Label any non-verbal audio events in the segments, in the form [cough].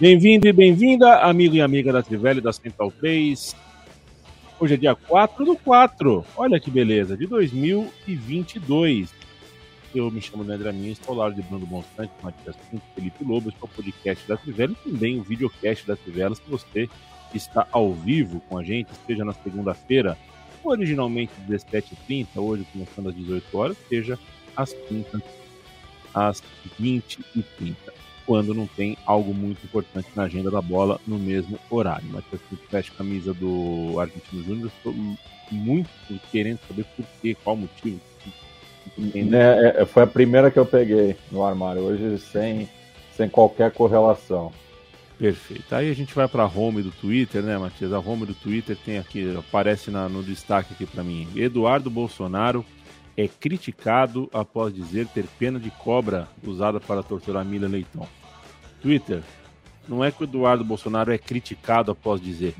Bem-vindo e bem-vinda, amigo e amiga da Trivela e da Central 3. Hoje é dia 4 do 4, olha que beleza, de 2022. Eu me chamo Leandro Minha, estou ao lado de Bruno Monstante, Matias Pinto, Felipe Lobo, este é o podcast da Trivela e também o videocast da Trivela, se você está ao vivo com a gente, seja na segunda-feira, originalmente às 17h30, hoje começando às 18 horas, seja às quintas, às 20h30 quando não tem algo muito importante na agenda da bola no mesmo horário. Mas se veste a camisa do Argentino Júnior, estou muito querendo saber por quê, qual o motivo. É, é, foi a primeira que eu peguei no armário, hoje sem, sem qualquer correlação. Perfeito. Aí a gente vai para a home do Twitter, né, Matias? A home do Twitter tem aqui, aparece na, no destaque aqui para mim. Eduardo Bolsonaro é criticado após dizer ter pena de cobra usada para torturar Mila Leitão. Twitter, não é que o Eduardo Bolsonaro é criticado após dizer.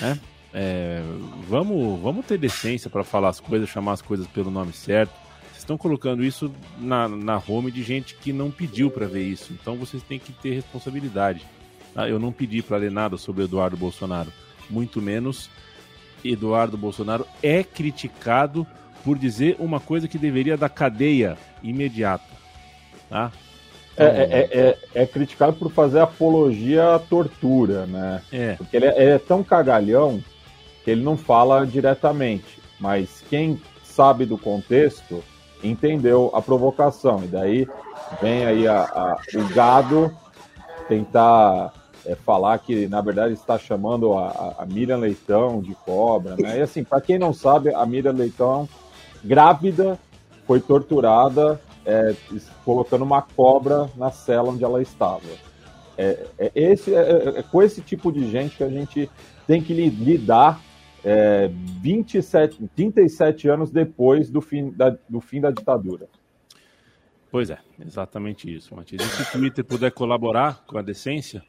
Né? É, vamos, vamos ter decência para falar as coisas, chamar as coisas pelo nome certo. Vocês estão colocando isso na, na home de gente que não pediu para ver isso. Então vocês têm que ter responsabilidade. Tá? Eu não pedi para ler nada sobre Eduardo Bolsonaro. Muito menos Eduardo Bolsonaro é criticado por dizer uma coisa que deveria dar cadeia imediata. Tá? É, é, é, é, criticado por fazer apologia à tortura, né? É. Porque ele é, ele é, tão cagalhão que ele não fala diretamente. Mas quem sabe do contexto entendeu a provocação. E daí vem aí a, a, o gado tentar é, falar que, na verdade, está chamando a, a Miriam Leitão de cobra, né? E assim, para quem não sabe, a Miriam Leitão grávida, foi torturada, é, colocando uma cobra na cela onde ela estava. É, é esse, é, é, é, com esse tipo de gente que a gente tem que lidar é, 27, 37 anos depois do fim da, do fim da ditadura. Pois é, exatamente isso, Matias. E se o Twitter puder colaborar com a decência,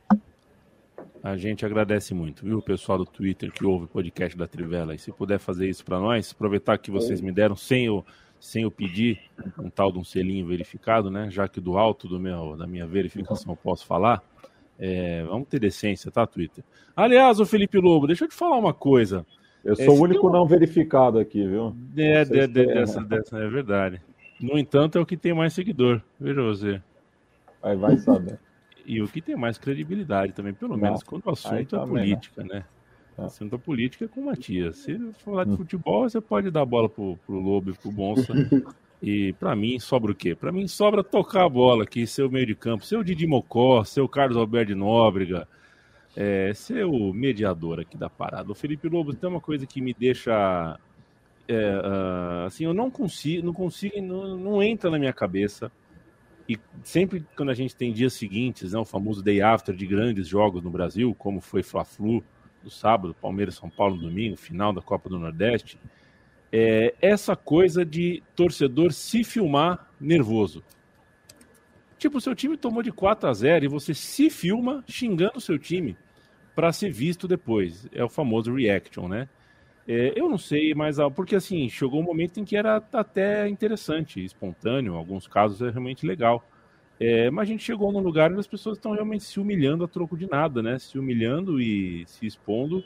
a gente agradece muito, viu, pessoal do Twitter que ouve o podcast da Trivela. E se puder fazer isso para nós, aproveitar que vocês me deram sem o, sem eu pedir um tal de um selinho verificado, né? Já que do alto do meu, da minha verificação eu posso falar. É, vamos ter decência, tá, Twitter? Aliás, o Felipe Lobo, deixa eu te falar uma coisa. Eu sou é, o único não verificado aqui, viu? É, de, de, dessa, dessa, é verdade. No entanto, é o que tem mais seguidor. Veja você. Aí vai saber e o que tem mais credibilidade também, pelo menos quando o assunto é política, né? O assunto é política é com o Matias. Se falar de hum. futebol, você pode dar a bola pro, pro Lobo e pro Bonsa. [laughs] e para mim sobra o quê? Para mim sobra tocar a bola aqui, ser o meio de campo, ser o Didi Mocó, ser o Carlos Alberto de Nóbrega, é, ser o mediador aqui da parada. O Felipe Lobo tem uma coisa que me deixa. É, uh, assim, eu não consigo, não consigo, não, não entra na minha cabeça e sempre quando a gente tem dias seguintes, né, o famoso day after de grandes jogos no Brasil, como foi Fla-Flu no sábado, Palmeiras São Paulo no domingo, final da Copa do Nordeste, é essa coisa de torcedor se filmar nervoso. Tipo, seu time tomou de 4 a 0 e você se filma xingando o seu time para ser visto depois. É o famoso reaction, né? É, eu não sei, mas porque assim, chegou um momento em que era até interessante, espontâneo, em alguns casos é realmente legal. É, mas a gente chegou num lugar onde as pessoas estão realmente se humilhando a troco de nada, né? Se humilhando e se expondo.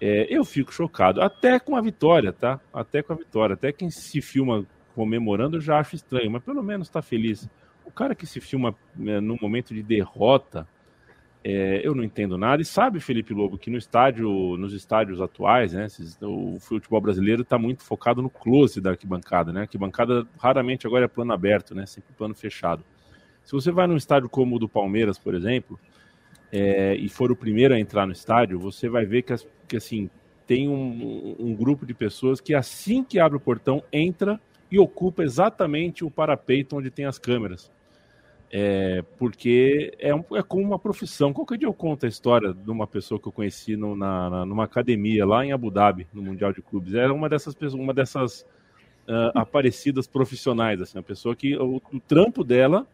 É, eu fico chocado, até com a vitória, tá? Até com a vitória. Até quem se filma comemorando eu já acho estranho, mas pelo menos está feliz. O cara que se filma né, num momento de derrota, é, eu não entendo nada. E sabe, Felipe Lobo, que no estádio, nos estádios atuais, né, o futebol brasileiro está muito focado no close da arquibancada, né? A arquibancada raramente agora é plano aberto, né? Sempre plano fechado. Se você vai num estádio como o do Palmeiras, por exemplo, é, e for o primeiro a entrar no estádio, você vai ver que, que assim, tem um, um, grupo de pessoas que assim que abre o portão, entra e ocupa exatamente o parapeito onde tem as câmeras. É, porque é, um, é como uma profissão. Qualquer dia eu conto a história de uma pessoa que eu conheci no, na, na, numa academia lá em Abu Dhabi, no Mundial de Clubes. Era uma dessas pessoas, uma dessas uh, aparecidas profissionais, assim, uma pessoa que o, o trampo dela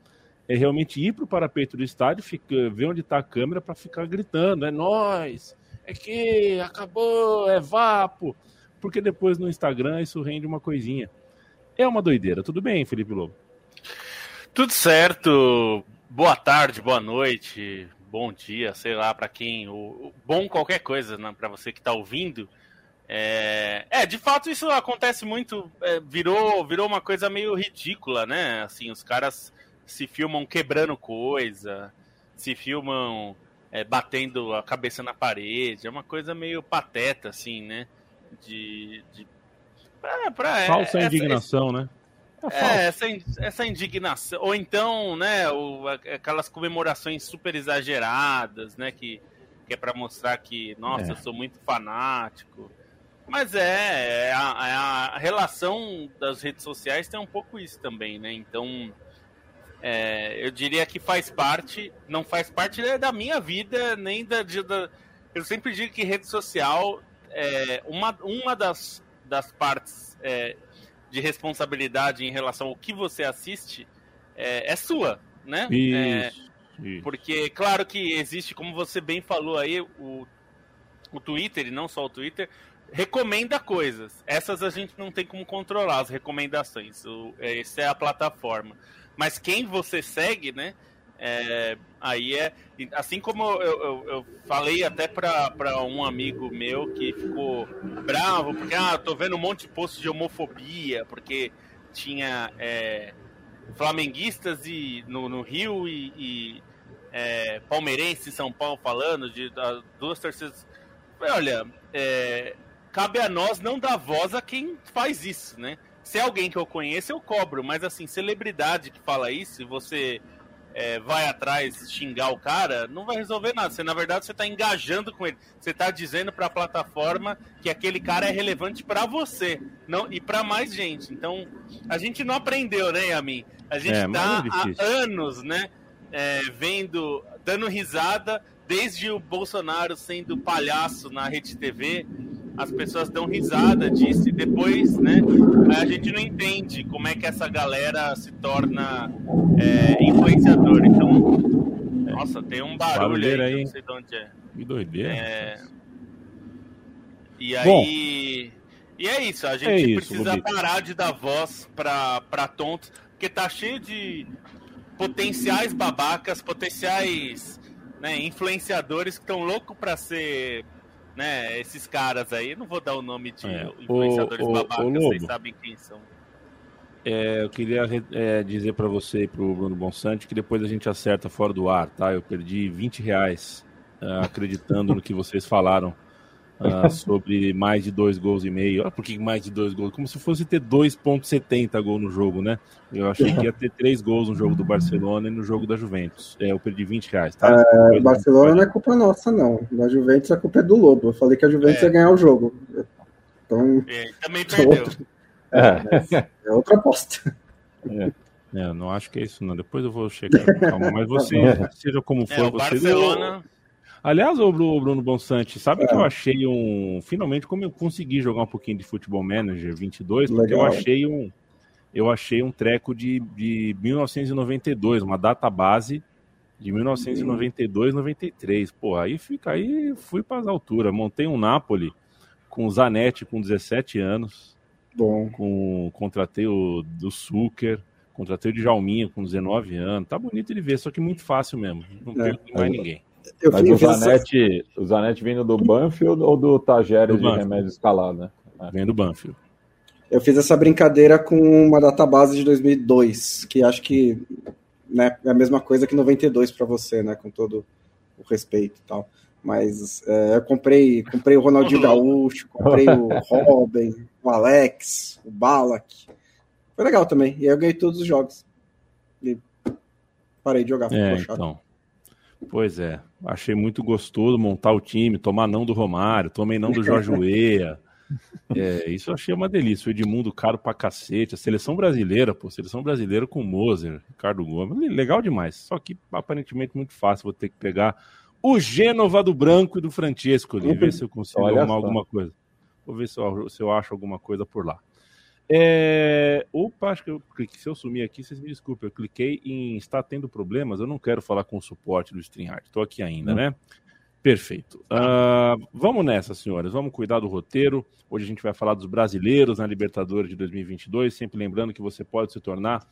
é realmente ir para o parapeito do estádio, fica, ver onde está a câmera para ficar gritando, é nós, é que acabou, é vapo, porque depois no Instagram isso rende uma coisinha. É uma doideira. Tudo bem, Felipe Lobo? Tudo certo. Boa tarde, boa noite, bom dia, sei lá para quem, o, bom qualquer coisa, né, para você que está ouvindo. É, é, de fato isso acontece muito, é, virou, virou uma coisa meio ridícula, né? Assim, os caras se filmam quebrando coisa, se filmam é, batendo a cabeça na parede, é uma coisa meio pateta, assim, né? De. de pra, pra, é, Falsa essa, indignação, né? É, é essa, essa indignação. Ou então, né, o, aquelas comemorações super exageradas, né? Que, que é para mostrar que, nossa, é. eu sou muito fanático. Mas é, é a, é a, relação das redes sociais tem um pouco isso também, né? Então, é, eu diria que faz parte, não faz parte da minha vida, nem da. da eu sempre digo que rede social, é, uma, uma das, das partes é, de responsabilidade em relação ao que você assiste é, é sua, né? Isso, isso. Porque, claro que existe, como você bem falou aí, o, o Twitter, e não só o Twitter, recomenda coisas. Essas a gente não tem como controlar, as recomendações. O, essa é a plataforma. Mas quem você segue, né? É, aí é. Assim como eu, eu, eu falei até para um amigo meu que ficou bravo, porque ah, tô vendo um monte de posts de homofobia, porque tinha é, flamenguistas e, no, no Rio e, e é, palmeirense em São Paulo falando de duas torcidas. Olha, é, cabe a nós não dar voz a quem faz isso, né? Se é alguém que eu conheço, eu cobro, mas assim, celebridade que fala isso, você é, vai atrás xingar o cara, não vai resolver nada. Você, na verdade, você está engajando com ele. Você está dizendo para a plataforma que aquele cara é relevante para você não e para mais gente. Então, a gente não aprendeu, né, Yamin? A gente está é, é há anos, né, é, vendo, dando risada, desde o Bolsonaro sendo palhaço na Rede TV, as pessoas dão risada disso e depois, né, a gente não entende como é que essa galera se torna é, influenciador. Então, nossa, tem um barulho aí, aí, não sei de onde é. Que doideira. É... E aí... Bom, e é isso, a gente é isso, precisa parar de dar voz para tontos, porque tá cheio de potenciais babacas, potenciais né, influenciadores que estão loucos para ser né, esses caras aí, não vou dar o nome de é. influenciadores o, babacas, vocês sabem quem são. É, eu queria é, dizer para você e para o Bruno Bonsante que depois a gente acerta fora do ar, tá? Eu perdi 20 reais uh, acreditando no que vocês falaram uh, sobre mais de dois gols e meio. Ah, por que mais de dois gols? Como se fosse ter 2,70 gol no jogo, né? Eu achei que ia ter três gols no jogo do Barcelona e no jogo da Juventus. É, eu perdi 20 reais, tá? É, Barcelona não é culpa nossa, não. Da Juventus a culpa é do Lobo. Eu falei que a Juventus é. ia ganhar o jogo. Então. É, também perdeu. É, é outra aposta. É. É, não acho que é isso, não. Depois eu vou checar. Calma, mas você, [laughs] seja como é, for, é, você. Barcelona. Aliás, o Bruno Bonsante, sabe é. que eu achei um. Finalmente, como eu consegui jogar um pouquinho de Futebol Manager 22, porque Legal. eu achei um. Eu achei um treco de, de 1992, uma data base de 1992, 93. Pô, aí fica aí, fui para as alturas. Montei um Napoli com o Zanetti com 17 anos. Bom. Com, contratei o do Suker, contratei o de Jalminha com 19 anos. Tá bonito de ver, só que muito fácil mesmo. Não é. mais ninguém. Eu Mas o Zanetti, essa... o Zanetti vindo do Banfield ou do Tajeres de remédio escalado, né? É. Vem do Banfield. Eu fiz essa brincadeira com uma database de 2002, que acho que né, é a mesma coisa que 92 para você, né? Com todo o respeito e tal. Mas é, eu comprei, comprei o Ronaldinho [laughs] Gaúcho, comprei o [laughs] Robin, o Alex, o Balak. Foi legal também. E aí eu ganhei todos os jogos. E parei de jogar. É, então. Pois é, achei muito gostoso montar o time, tomar não do Romário, tomei não do Jorge [laughs] Weah. É, isso eu achei uma delícia. O Edmundo caro pra cacete. A seleção brasileira, pô, seleção brasileira com Moser, Ricardo Gomes. Legal demais. Só que aparentemente muito fácil. Vou ter que pegar o Gênova do Branco e do Francesco ali, ver se eu consigo Olha arrumar só. alguma coisa. Vou ver se eu, se eu acho alguma coisa por lá. É... Opa, acho que eu cliquei. Se eu sumir aqui, vocês me desculpem. Eu cliquei em está tendo problemas. Eu não quero falar com o suporte do StreamYard. Estou aqui ainda, né? Perfeito. Uh, vamos nessa, senhores. Vamos cuidar do roteiro. Hoje a gente vai falar dos brasileiros na Libertadores de 2022. Sempre lembrando que você pode se tornar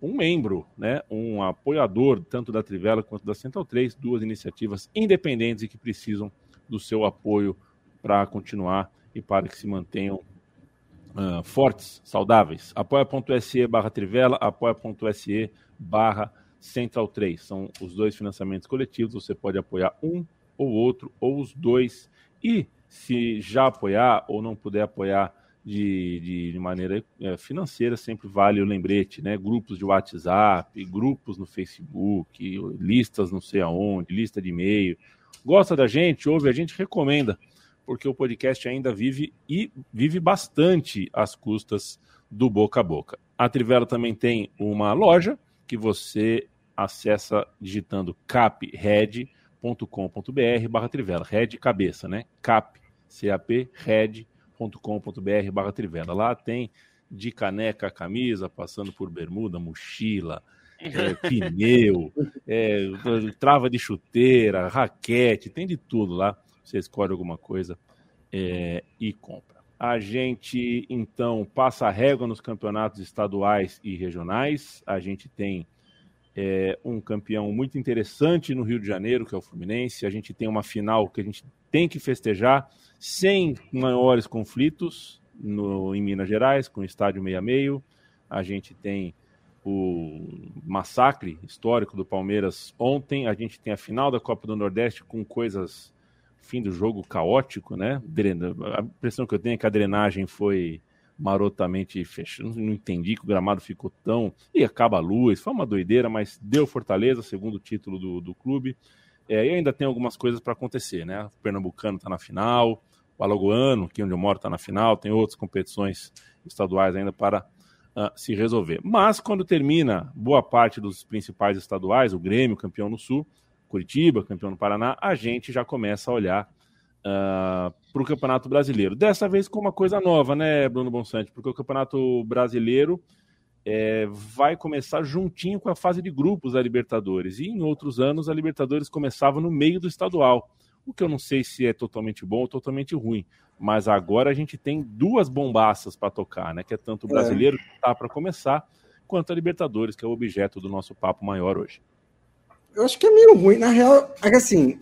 um membro, né, um apoiador tanto da Trivela quanto da Central 3, duas iniciativas independentes e que precisam do seu apoio para continuar e para que se mantenham uh, fortes, saudáveis. apoia.se barra Trivela, apoia.se barra Central 3. São os dois financiamentos coletivos. Você pode apoiar um ou outro, ou os dois. E se já apoiar ou não puder apoiar de, de, de maneira é, financeira, sempre vale o lembrete, né? Grupos de WhatsApp, grupos no Facebook, listas não sei aonde, lista de e-mail. Gosta da gente, ouve a gente, recomenda, porque o podcast ainda vive e vive bastante às custas do boca a boca. A Trivela também tem uma loja que você acessa digitando capred red.com.br barra Trivela, red cabeça, né? Cap, C-A-P, red.com.br barra Trivela. Lá tem de caneca camisa, passando por bermuda, mochila, é, [laughs] pneu, é, trava de chuteira, raquete, tem de tudo lá. Você escolhe alguma coisa é, e compra. A gente então passa a régua nos campeonatos estaduais e regionais. A gente tem é, um campeão muito interessante no Rio de Janeiro, que é o Fluminense. A gente tem uma final que a gente tem que festejar sem maiores conflitos no, em Minas Gerais, com o estádio meia meio. A gente tem o massacre histórico do Palmeiras ontem. A gente tem a final da Copa do Nordeste com coisas fim do jogo caótico, né? A impressão que eu tenho é que a drenagem foi marotamente fechado. Não entendi que o gramado ficou tão. E acaba a luz, foi uma doideira, mas deu Fortaleza, segundo título do, do clube. É, e ainda tem algumas coisas para acontecer, né? O Pernambucano está na final, o Alagoano, aqui onde eu moro, está na final, tem outras competições estaduais ainda para uh, se resolver. Mas quando termina boa parte dos principais estaduais, o Grêmio, campeão no Sul, Curitiba, campeão no Paraná, a gente já começa a olhar uh, ah, para o Campeonato Brasileiro. Dessa vez com uma coisa nova, né, Bruno Bonsante? Porque o Campeonato Brasileiro é, vai começar juntinho com a fase de grupos da Libertadores. E em outros anos a Libertadores começava no meio do estadual. O que eu não sei se é totalmente bom ou totalmente ruim. Mas agora a gente tem duas bombaças para tocar, né? Que é tanto o é. brasileiro, que está para começar, quanto a Libertadores, que é o objeto do nosso papo maior hoje. Eu acho que é meio ruim. Na real, é que assim,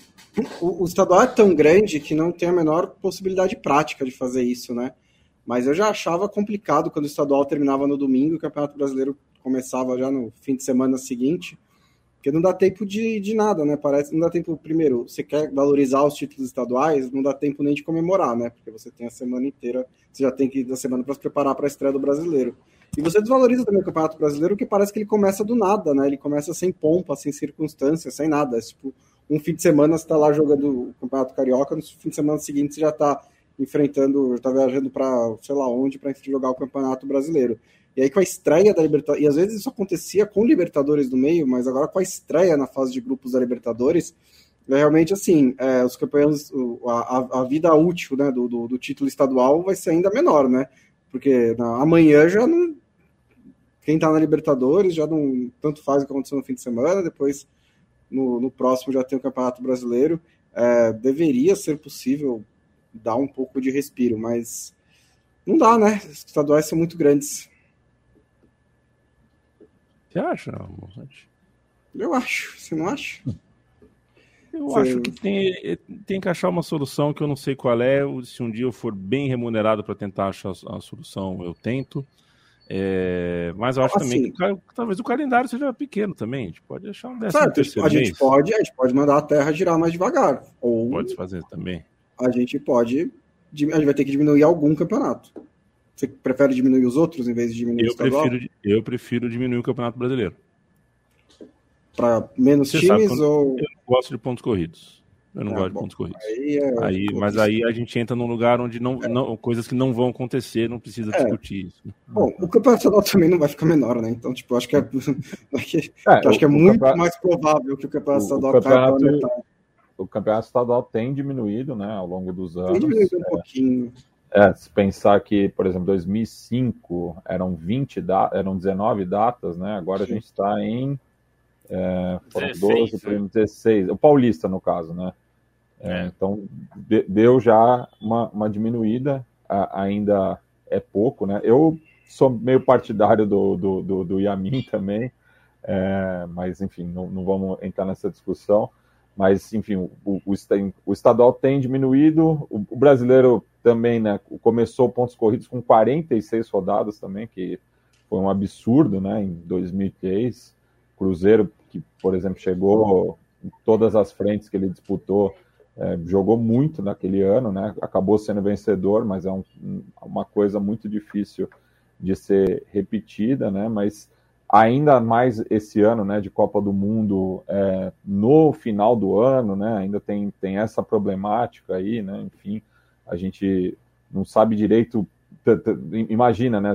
o, o estadual é tão grande que não tem a menor possibilidade prática de fazer isso, né? Mas eu já achava complicado quando o estadual terminava no domingo e o Campeonato Brasileiro começava já no fim de semana seguinte, porque não dá tempo de, de nada, né? Parece não dá tempo, primeiro, você quer valorizar os títulos estaduais, não dá tempo nem de comemorar, né? Porque você tem a semana inteira, você já tem que ir da semana para se preparar para a estreia do brasileiro. E você desvaloriza também o Campeonato Brasileiro, que parece que ele começa do nada, né? Ele começa sem pompa, sem circunstâncias, sem nada. É, tipo, um fim de semana você está lá jogando o Campeonato Carioca, no fim de semana seguinte você já está enfrentando, já está viajando para sei lá onde para jogar o Campeonato Brasileiro. E aí com a estreia da Libertadores, e às vezes isso acontecia com Libertadores no meio, mas agora com a estreia na fase de grupos da Libertadores, é realmente assim, é, os campeões, a, a, vida útil né, do, do, do, título estadual vai ser ainda menor, né? Porque na, amanhã já não. Quem está na Libertadores já não. Tanto faz o que aconteceu no fim de semana, depois no, no próximo já tem o Campeonato Brasileiro. É, deveria ser possível dar um pouco de respiro, mas não dá, né? Os estaduais são muito grandes. Você acha, Monsanto? Eu acho, você não acha? Eu você... acho que tem, tem que achar uma solução que eu não sei qual é. Se um dia eu for bem remunerado para tentar achar a solução, eu tento. É, mas eu acho assim, também que talvez o calendário seja pequeno também. A gente pode deixar um décimo terceiro a gente pode, a gente pode mandar a Terra girar mais devagar. Ou pode fazer também. A gente pode, a gente vai ter que diminuir algum campeonato. Você prefere diminuir os outros em vez de diminuir eu o estadual? Prefiro, eu prefiro diminuir o campeonato brasileiro. Para menos Você times ou? Eu, gosto de pontos corridos. Eu não é, gosto bom, de pontos corridos. Aí, é aí mas aí a gente entra num lugar onde não, é. não coisas que não vão acontecer, não precisa é. discutir isso. Bom, o campeonato estadual também não vai ficar menor, né? Então, tipo, acho que é, [laughs] é acho que é muito mais provável que o campeonato estadual o campeonato, O campeonato estadual tem diminuído, né, ao longo dos anos. Tem diminuído um pouquinho. É, se pensar que, por exemplo, 2005 eram 20 da, eram 19 datas, né? Agora Sim. a gente está em é, foram 16, 12, 16, o Paulista no caso, né? É, é. Então de, deu já uma, uma diminuída, a, ainda é pouco, né? Eu sou meio partidário do, do, do, do Yamin [laughs] também, é, mas enfim, não, não, vamos entrar nessa discussão. Mas enfim, o, o, o estadual tem diminuído, o, o brasileiro também, né? Começou pontos corridos com 46 rodadas também, que foi um absurdo, né? Em 2003, Cruzeiro, que por exemplo chegou em todas as frentes que ele disputou, é, jogou muito naquele ano, né? Acabou sendo vencedor, mas é um, uma coisa muito difícil de ser repetida, né? Mas ainda mais esse ano, né? De Copa do Mundo é, no final do ano, né? Ainda tem, tem essa problemática aí, né? Enfim, a gente não sabe direito. Imagina, né?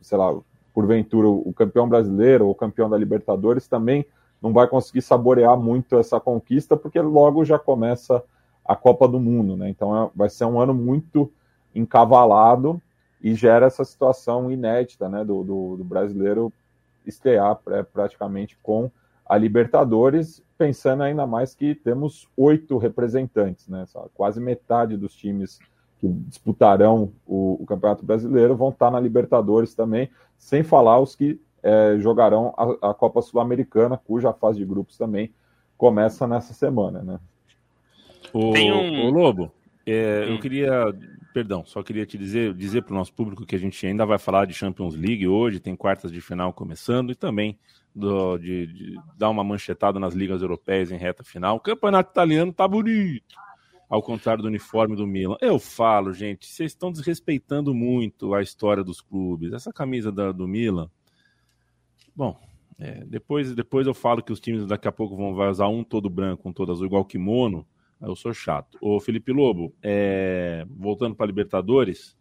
Sei lá, porventura o campeão brasileiro ou o campeão da Libertadores também não vai conseguir saborear muito essa conquista, porque logo já começa a Copa do Mundo, né? Então é, vai ser um ano muito encavalado e gera essa situação inédita, né? Do, do, do brasileiro estrear praticamente com a Libertadores, pensando ainda mais que temos oito representantes, né? Quase metade dos times que disputarão o, o, Campeonato Brasileiro vão estar na Libertadores também, sem falar os que é, jogarão a, a Copa Sul-Americana, cuja fase de grupos também começa nessa semana, né? O, um... o Lobo, é, hum. eu queria, perdão, só queria te dizer, dizer para o nosso público que a gente ainda vai falar de Champions League hoje, tem quartas de final começando e também do, de, de, dar uma manchetada nas ligas europeias em reta final. O campeonato italiano tá bonito, ao contrário do uniforme do Milan. Eu falo, gente, vocês estão desrespeitando muito a história dos clubes. Essa camisa da, do Milan, bom, é, depois, depois eu falo que os times daqui a pouco vão usar um todo branco, um todo azul, igual kimono. Eu sou chato. Ô, Felipe Lobo, é, voltando para Libertadores,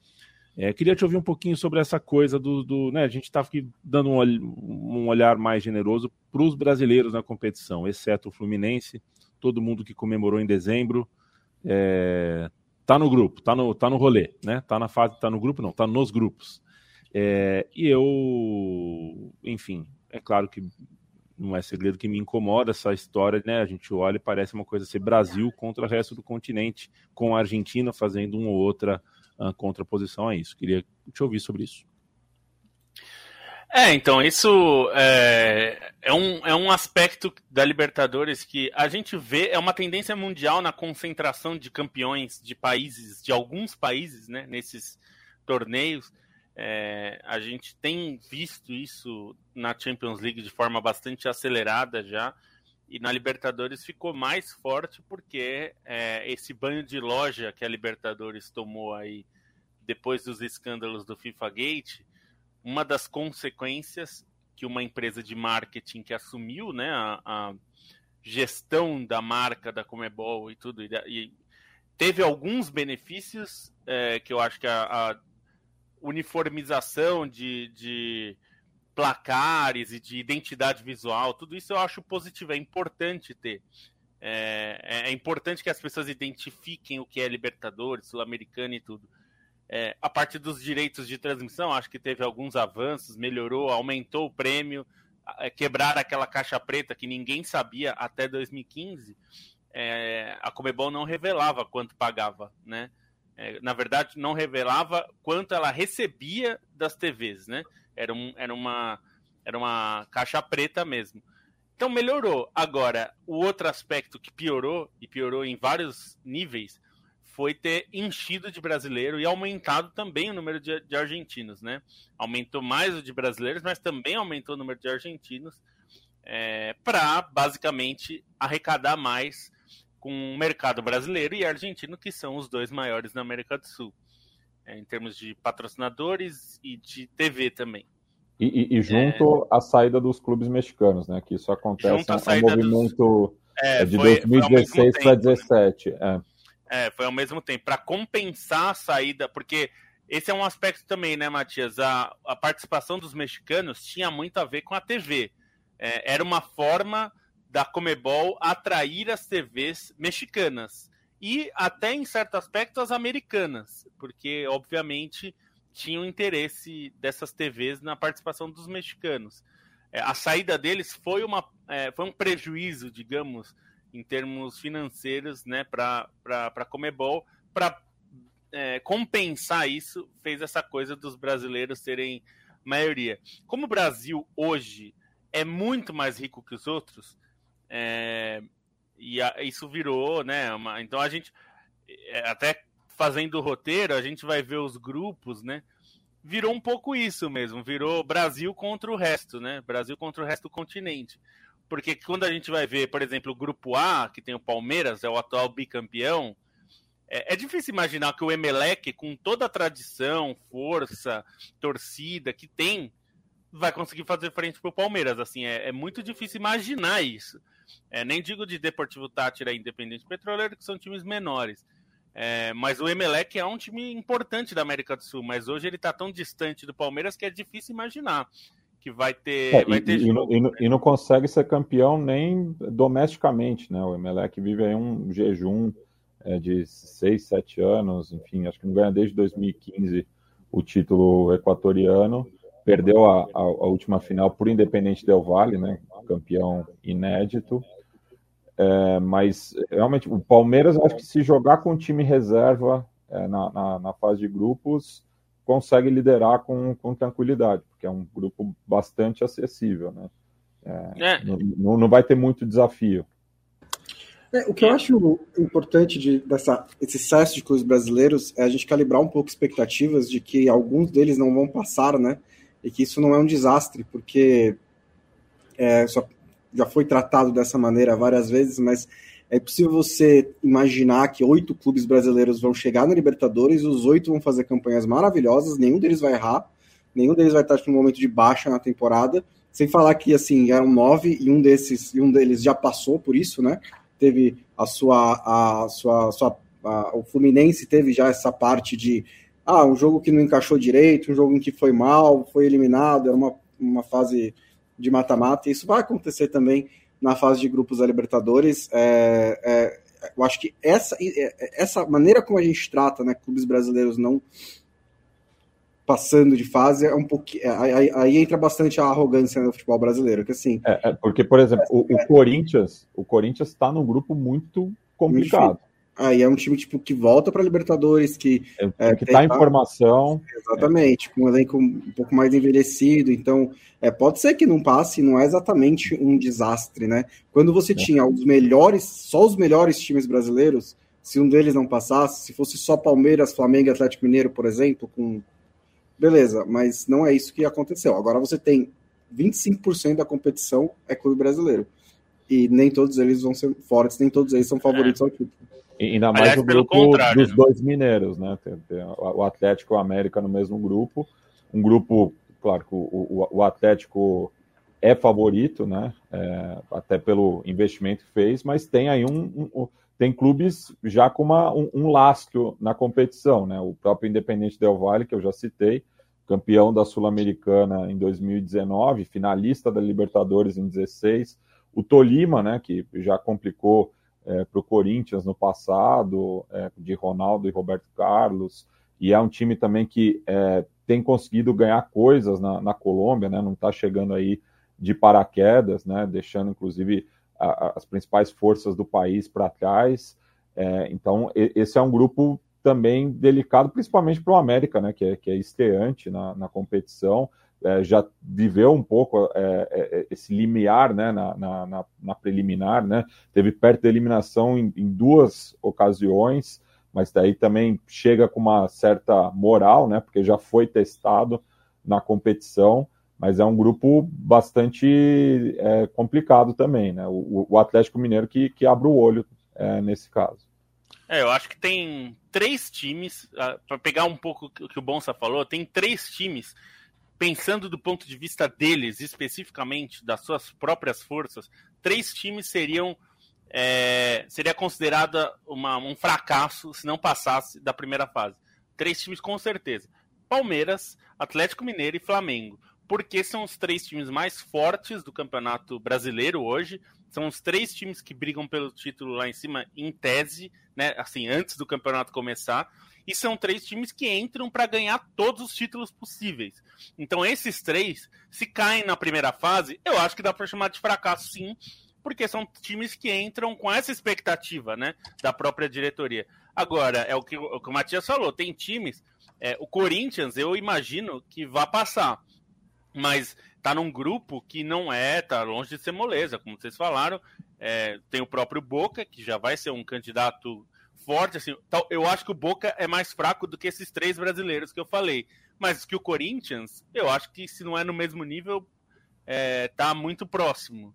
é, queria te ouvir um pouquinho sobre essa coisa do. do né, a gente está dando um, um, olhar mais generoso para os brasileiros na competição, exceto o Fluminense, todo mundo que comemorou em dezembro. É, tá no grupo, tá no, tá no rolê, né? Tá na fase, tá no grupo, não, tá nos grupos. É, e eu, enfim, é claro que não é segredo que me incomoda essa história, né? A gente olha e parece uma coisa ser Brasil contra o resto do continente, com a Argentina fazendo uma ou outra uh, contraposição a isso. Queria te ouvir sobre isso. É, então, isso é, é, um, é um aspecto da Libertadores que a gente vê, é uma tendência mundial na concentração de campeões de países, de alguns países, né, nesses torneios. É, a gente tem visto isso na Champions League de forma bastante acelerada já, e na Libertadores ficou mais forte porque é, esse banho de loja que a Libertadores tomou aí depois dos escândalos do FIFA Gate, uma das consequências que uma empresa de marketing que assumiu né, a, a gestão da marca da Comebol e tudo, e, e teve alguns benefícios é, que eu acho que a, a uniformização de, de placares e de identidade visual, tudo isso eu acho positivo, é importante ter. É, é, é importante que as pessoas identifiquem o que é Libertadores, Sul-Americana e tudo. É, a partir dos direitos de transmissão, acho que teve alguns avanços, melhorou, aumentou o prêmio, é, quebrar aquela caixa preta que ninguém sabia até 2015. É, a Comebol não revelava quanto pagava, né? É, na verdade, não revelava quanto ela recebia das TVs, né? Era, um, era, uma, era uma caixa preta mesmo. Então melhorou. Agora, o outro aspecto que piorou, e piorou em vários níveis, foi ter enchido de brasileiro e aumentado também o número de, de argentinos, né? Aumentou mais o de brasileiros, mas também aumentou o número de argentinos é, para basicamente arrecadar mais com o mercado brasileiro e argentino, que são os dois maiores na América do Sul, é, em termos de patrocinadores e de TV também. E, e, e junto é... à saída dos clubes mexicanos, né? Que isso acontece, é um movimento É, é de foi, 2016 para 2017. Né? É. é, foi ao mesmo tempo. Para compensar a saída, porque esse é um aspecto também, né, Matias? A, a participação dos mexicanos tinha muito a ver com a TV. É, era uma forma da Comebol atrair as TVs mexicanas e até em certo aspecto as americanas, porque obviamente tinham interesse dessas TVs na participação dos mexicanos. É, a saída deles foi, uma, é, foi um prejuízo, digamos, em termos financeiros, né, para a Comebol, para é, compensar isso, fez essa coisa dos brasileiros serem maioria. Como o Brasil hoje é muito mais rico que os outros, é, e a, isso virou, né? Uma, então a gente, é, até fazendo o roteiro, a gente vai ver os grupos, né? Virou um pouco isso mesmo, virou Brasil contra o resto, né? Brasil contra o resto do continente. Porque quando a gente vai ver, por exemplo, o grupo A, que tem o Palmeiras, é o atual bicampeão, é, é difícil imaginar que o Emelec, com toda a tradição, força, torcida que tem, vai conseguir fazer frente para o Palmeiras. Assim, é, é, muito difícil imaginar isso. É, nem digo de Deportivo Tátira e Independente Petroleiro, que são times menores. É, mas o Emelec é um time importante da América do Sul, mas hoje ele está tão distante do Palmeiras que é difícil imaginar que vai ter. É, vai e, ter e, jogo, e, né? e, não consegue ser campeão nem domesticamente, né? O Emelec vive aí um jejum é, de 6, 7 anos, enfim, acho que não ganha desde 2015 o título equatoriano perdeu a, a, a, última final por Independente Del Valle, né? Campeão inédito. É, mas realmente o Palmeiras, acho que se jogar com o time reserva é, na, na, na, fase de grupos, consegue liderar com, com tranquilidade, porque é um grupo bastante acessível, né? É, é. não, não vai ter muito desafio. É, o que eu acho importante de, dessa, esse excesso de clubes brasileiros é a gente calibrar um pouco expectativas de que alguns deles não vão passar, né? E que isso não é um desastre, porque é, só, já foi tratado dessa maneira várias vezes, mas é possível você imaginar que oito clubes brasileiros vão chegar na Libertadores, os oito vão fazer campanhas maravilhosas, nenhum deles vai errar, nenhum deles vai estar em um momento de baixa na temporada, sem falar que assim eram nove e um desses e um deles já passou por isso, né? Teve a sua a sua, a sua a, o Fluminense teve já essa parte de ah, um jogo que não encaixou direito, um jogo em que foi mal, foi eliminado, era uma, uma fase de mata-mata, isso vai acontecer também na fase de grupos da Libertadores. É, é, eu acho que essa, é, essa maneira como a gente trata né, clubes brasileiros não passando de fase é um pouquinho. É, aí, aí, entra bastante a arrogância no futebol brasileiro, que assim. É, é porque, por exemplo, o, o Corinthians, o Corinthians está num grupo muito complicado. Aí é um time tipo, que volta para Libertadores, que. É, que está em formação. Exatamente, é. com um elenco um pouco mais envelhecido. Então, é, pode ser que não passe, não é exatamente um desastre, né? Quando você é. tinha os melhores, só os melhores times brasileiros, se um deles não passasse, se fosse só Palmeiras, Flamengo e Atlético Mineiro, por exemplo, com. Beleza, mas não é isso que aconteceu. Agora você tem 25% da competição é clube brasileiro. E nem todos eles vão ser fortes, nem todos eles são favoritos é. ao título. Ainda mais Aliás, o grupo dos né? dois mineiros, né? Tem, tem o Atlético e o América no mesmo grupo. Um grupo, claro que o, o, o Atlético é favorito, né? É, até pelo investimento que fez, mas tem aí um, um tem clubes já com uma, um, um, lastro na competição, né? O próprio Independente Del Valle, que eu já citei, campeão da Sul-Americana em 2019, finalista da Libertadores em 16. O Tolima, né? Que já complicou é, para o Corinthians no passado, é, de Ronaldo e Roberto Carlos, e é um time também que é, tem conseguido ganhar coisas na, na Colômbia, né? não está chegando aí de paraquedas, né? deixando inclusive a, as principais forças do país para trás. É, então, esse é um grupo também delicado, principalmente para o América, né? que, é, que é estreante na, na competição é, já viveu um pouco é, é, é, esse limiar né, na, na, na, preliminar, né? Teve perto da eliminação em, em, duas ocasiões, mas daí também chega com uma certa moral, né? Porque já foi testado na competição, mas é um grupo bastante é, complicado também, né? O, o, Atlético Mineiro que, que abre o olho é, nesse caso. É, eu acho que tem três times, ah, para pegar um pouco o que o Bonsa falou, tem três times pensando do ponto de vista deles, especificamente, das suas próprias forças, três times seriam é, seria considerada uma, um fracasso se não passasse da primeira fase. Três times com certeza: Palmeiras, Atlético Mineiro e Flamengo. Porque são os três times mais fortes do campeonato brasileiro hoje. São os três times que brigam pelo título lá em cima, em tese, né? Assim, antes do campeonato começar. E são três times que entram para ganhar todos os títulos possíveis. Então, esses três, se caem na primeira fase, eu acho que dá para chamar de fracasso, sim, porque são times que entram com essa expectativa, né, da própria diretoria. Agora, é o que o, que o Matias falou, tem times, é, o Corinthians, eu imagino que vá passar, mas tá num grupo que não é, tá longe de ser moleza, como vocês falaram, é, tem o próprio Boca, que já vai ser um candidato forte, assim, eu acho que o Boca é mais fraco do que esses três brasileiros que eu falei, mas que o Corinthians, eu acho que se não é no mesmo nível, é, tá muito próximo.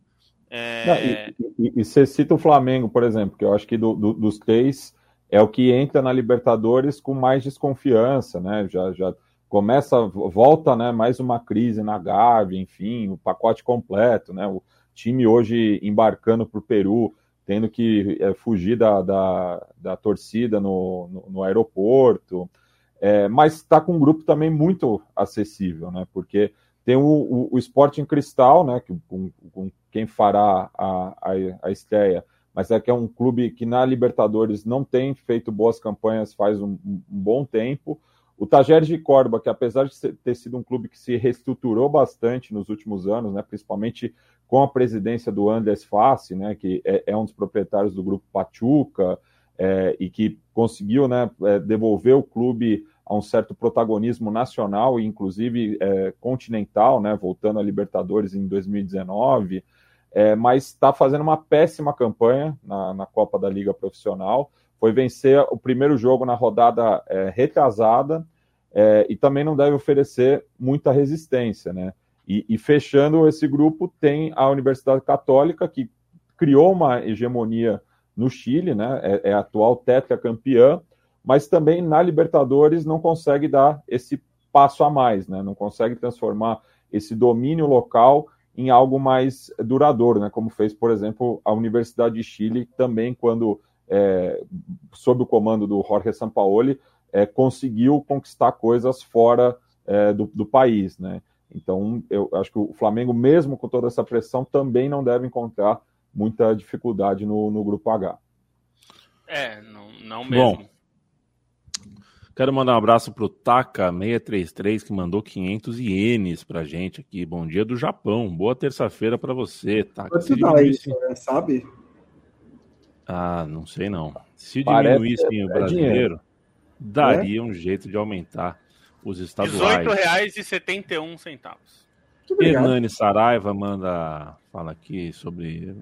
É... Não, e, e, e, você cita o Flamengo, por exemplo, que eu acho que do, do, dos três é o que entra na Libertadores com mais desconfiança, né? Já, já começa, volta, né? Mais uma crise na Gávea, enfim, o pacote completo, né? O time hoje embarcando para o Peru, tendo que é, fugir da, da, da torcida no, no, no aeroporto, é, mas está com um grupo também muito acessível, né? Porque tem o, o, o Sporting Cristal, né? Que, com, com quem fará a, a, a estreia, mas é que é um clube que na Libertadores não tem feito boas campanhas faz um, um bom tempo. O Tajeres de Córdoba, que apesar de ter sido um clube que se reestruturou bastante nos últimos anos, né, principalmente com a presidência do Andrés Fassi, né, que é, é um dos proprietários do grupo Pachuca, é, e que conseguiu né, é, devolver o clube a um certo protagonismo nacional e inclusive é, continental, né, voltando a Libertadores em 2019 é, mas está fazendo uma péssima campanha na, na, Copa da Liga Profissional. Foi vencer o primeiro jogo na rodada é, retrasada é, e também não deve oferecer muita resistência, né? E, e, fechando esse grupo tem a Universidade Católica que criou uma hegemonia no Chile, né? É, é a atual tetracampeã, mas também na Libertadores não consegue dar esse passo a mais, né? Não consegue transformar esse domínio local em algo mais duradouro, né? como fez, por exemplo, a Universidade de Chile, também quando, é, sob o comando do Jorge Sampaoli, é, conseguiu conquistar coisas fora é, do, do, país. Né? Então, eu acho que o Flamengo, mesmo com toda essa pressão, também não deve encontrar muita dificuldade no, no Grupo H. É, não, não mesmo. Bom, Quero mandar um abraço pro Taka633, que mandou 500 ienes pra gente aqui. Bom dia do Japão. Boa terça-feira para você, Taka. Quanto dá isso, né? sabe? Ah, não sei não. Se diminuíssem o brasileiro, daria é? um jeito de aumentar os estaduais. R$ 18,71. Hernani Saraiva manda, fala aqui sobre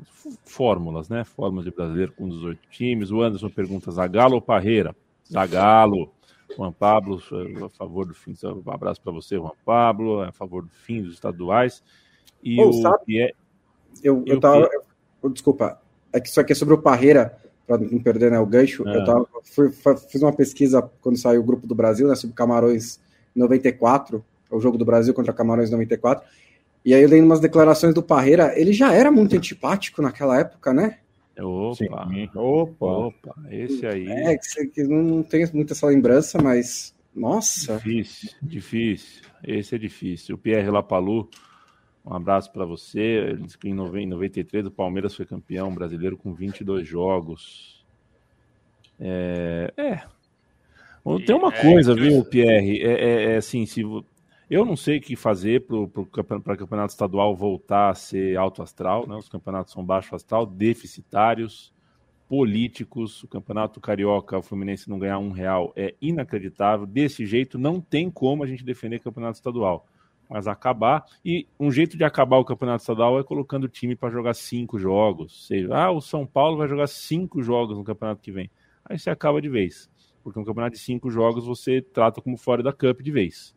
fórmulas, né? Fórmulas de brasileiro com 18 times. O Anderson pergunta: Zagalo ou Parreira? Zagalo. Juan Pablo, a favor do fim. Um abraço para você, Juan Pablo, a favor do fim dos estaduais. E oh, o sabe, Pierre, eu, eu tava. Eu, desculpa, é que isso aqui é sobre o Parreira, para não perder né, o gancho. É. Eu tava, fui, fiz uma pesquisa quando saiu o Grupo do Brasil, né, sobre Camarões 94, o jogo do Brasil contra Camarões 94. E aí eu dei umas declarações do Parreira, ele já era muito antipático naquela época, né? Opa, Sim. opa, opa, esse aí. É, que não tenho muita essa lembrança, mas nossa. Difícil, difícil. Esse é difícil. O Pierre Lapalu, um abraço para você. Ele disse que em 93 o Palmeiras foi campeão brasileiro com 22 jogos. É. é. Tem uma é, coisa, viu, Pierre? É, é, é assim, se eu não sei o que fazer para o campeonato estadual voltar a ser alto astral, né? Os campeonatos são baixo astral, deficitários, políticos. O campeonato carioca, o Fluminense não ganhar um real é inacreditável. Desse jeito, não tem como a gente defender o campeonato estadual. Mas acabar. E um jeito de acabar o campeonato estadual é colocando o time para jogar cinco jogos. Seja, ah, o São Paulo vai jogar cinco jogos no campeonato que vem. Aí você acaba de vez. Porque um campeonato de cinco jogos você trata como fora da Cup de vez.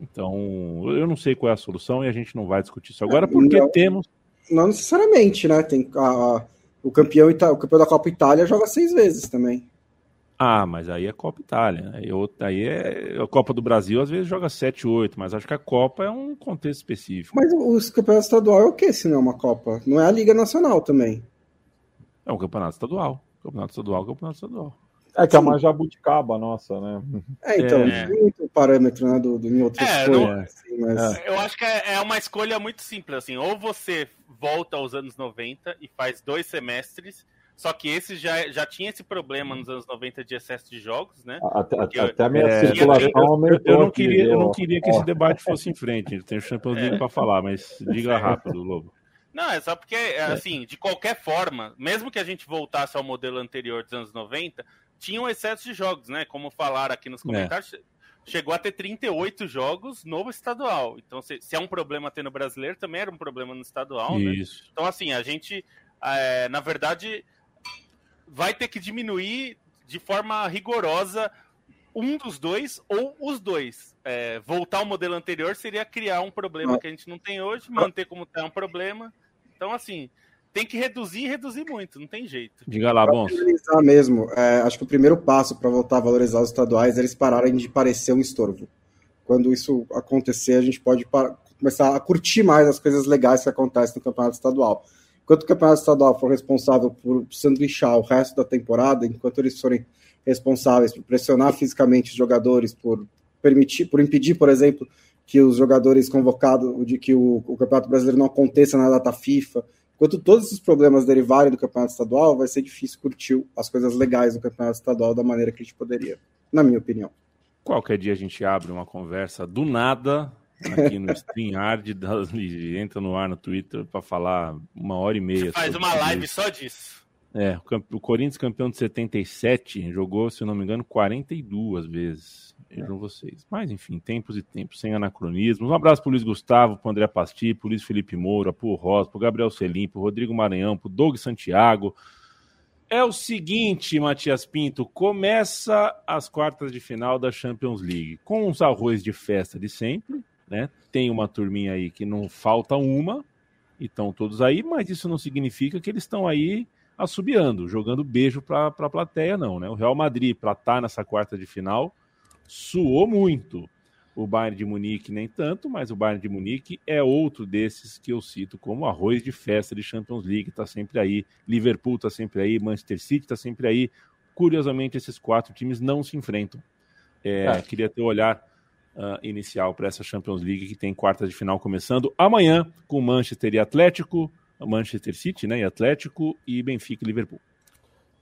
Então, eu não sei qual é a solução e a gente não vai discutir isso agora, porque não, temos. Não necessariamente, né? Tem a, o, campeão, o campeão da Copa Itália joga seis vezes também. Ah, mas aí é Copa Itália. Aí, aí é a Copa do Brasil, às vezes joga 7, 8, mas acho que a Copa é um contexto específico. Mas o campeonato estadual é o que se não é uma Copa? Não é a Liga Nacional também. É um campeonato estadual. Campeonato estadual, campeonato estadual. É que é uma jabuticaba nossa, né? É, então, é. tem muito parâmetro né, do, do, em outras é, coisas. Não, assim, mas... é. Eu acho que é, é uma escolha muito simples, assim, ou você volta aos anos 90 e faz dois semestres, só que esse já, já tinha esse problema nos anos 90 de excesso de jogos, né? Até, até a minha é, circulação eu, aumentou. Eu, não queria, eu não queria que esse debate fosse em frente. Tem o Champions League é. para falar, mas diga rápido, Lobo. Não, é só porque, assim, de qualquer forma, mesmo que a gente voltasse ao modelo anterior dos anos 90, tinha um excesso de jogos, né? Como falaram aqui nos é. comentários, é. chegou a ter 38 jogos no estadual. Então, se, se, é um problema ter no brasileiro, também era um problema no estadual, né? Isso. né? Então, assim, a gente, é, na verdade, vai ter que diminuir de forma rigorosa um dos dois ou os dois. É, voltar ao modelo anterior seria criar um problema que a gente não tem hoje, manter como está um problema. Então, assim, tem que reduzir e reduzir muito, não tem jeito. Diga lá, bom. mesmo, é, acho que o primeiro passo para voltar a valorizar os estaduais é eles pararem de parecer um estorvo. Quando isso acontecer, a gente pode começar a curtir mais as coisas legais que acontecem no campeonato estadual. Enquanto o campeonato estadual for responsável por sanduichar o resto da temporada, enquanto eles forem responsáveis por pressionar fisicamente os jogadores, por permitir, por impedir, por exemplo, que os jogadores convocados, de que o, o Campeonato Brasileiro não aconteça na data FIFA, Enquanto todos esses problemas derivarem do campeonato estadual, vai ser difícil curtir as coisas legais do campeonato estadual da maneira que a gente poderia, na minha opinião. Qualquer dia a gente abre uma conversa do nada aqui no StreamYard [laughs] entra no ar no Twitter para falar uma hora e meia. Faz uma live só disso. É, o Corinthians campeão de 77 jogou, se não me engano, 42 vezes. Vejam vocês. Mas, enfim, tempos e tempos, sem anacronismos. Um abraço para o Luiz Gustavo, para o André Pasti, para o Luiz Felipe Moura, para o Rosa, para o Gabriel Selim, para o Rodrigo Maranhão, para o Doug Santiago. É o seguinte, Matias Pinto, começa as quartas de final da Champions League com os arroz de festa de sempre, né? Tem uma turminha aí que não falta uma, e estão todos aí, mas isso não significa que eles estão aí assobiando, jogando beijo para a plateia, não, né? O Real Madrid, para estar tá nessa quarta de final, suou muito. O Bayern de Munique nem tanto, mas o Bayern de Munique é outro desses que eu cito como arroz de festa de Champions League, está sempre aí. Liverpool está sempre aí, Manchester City está sempre aí. Curiosamente, esses quatro times não se enfrentam. É, é. Queria ter o olhar uh, inicial para essa Champions League que tem quarta de final começando amanhã com Manchester e Atlético, Manchester City, né, e Atlético e Benfica e Liverpool.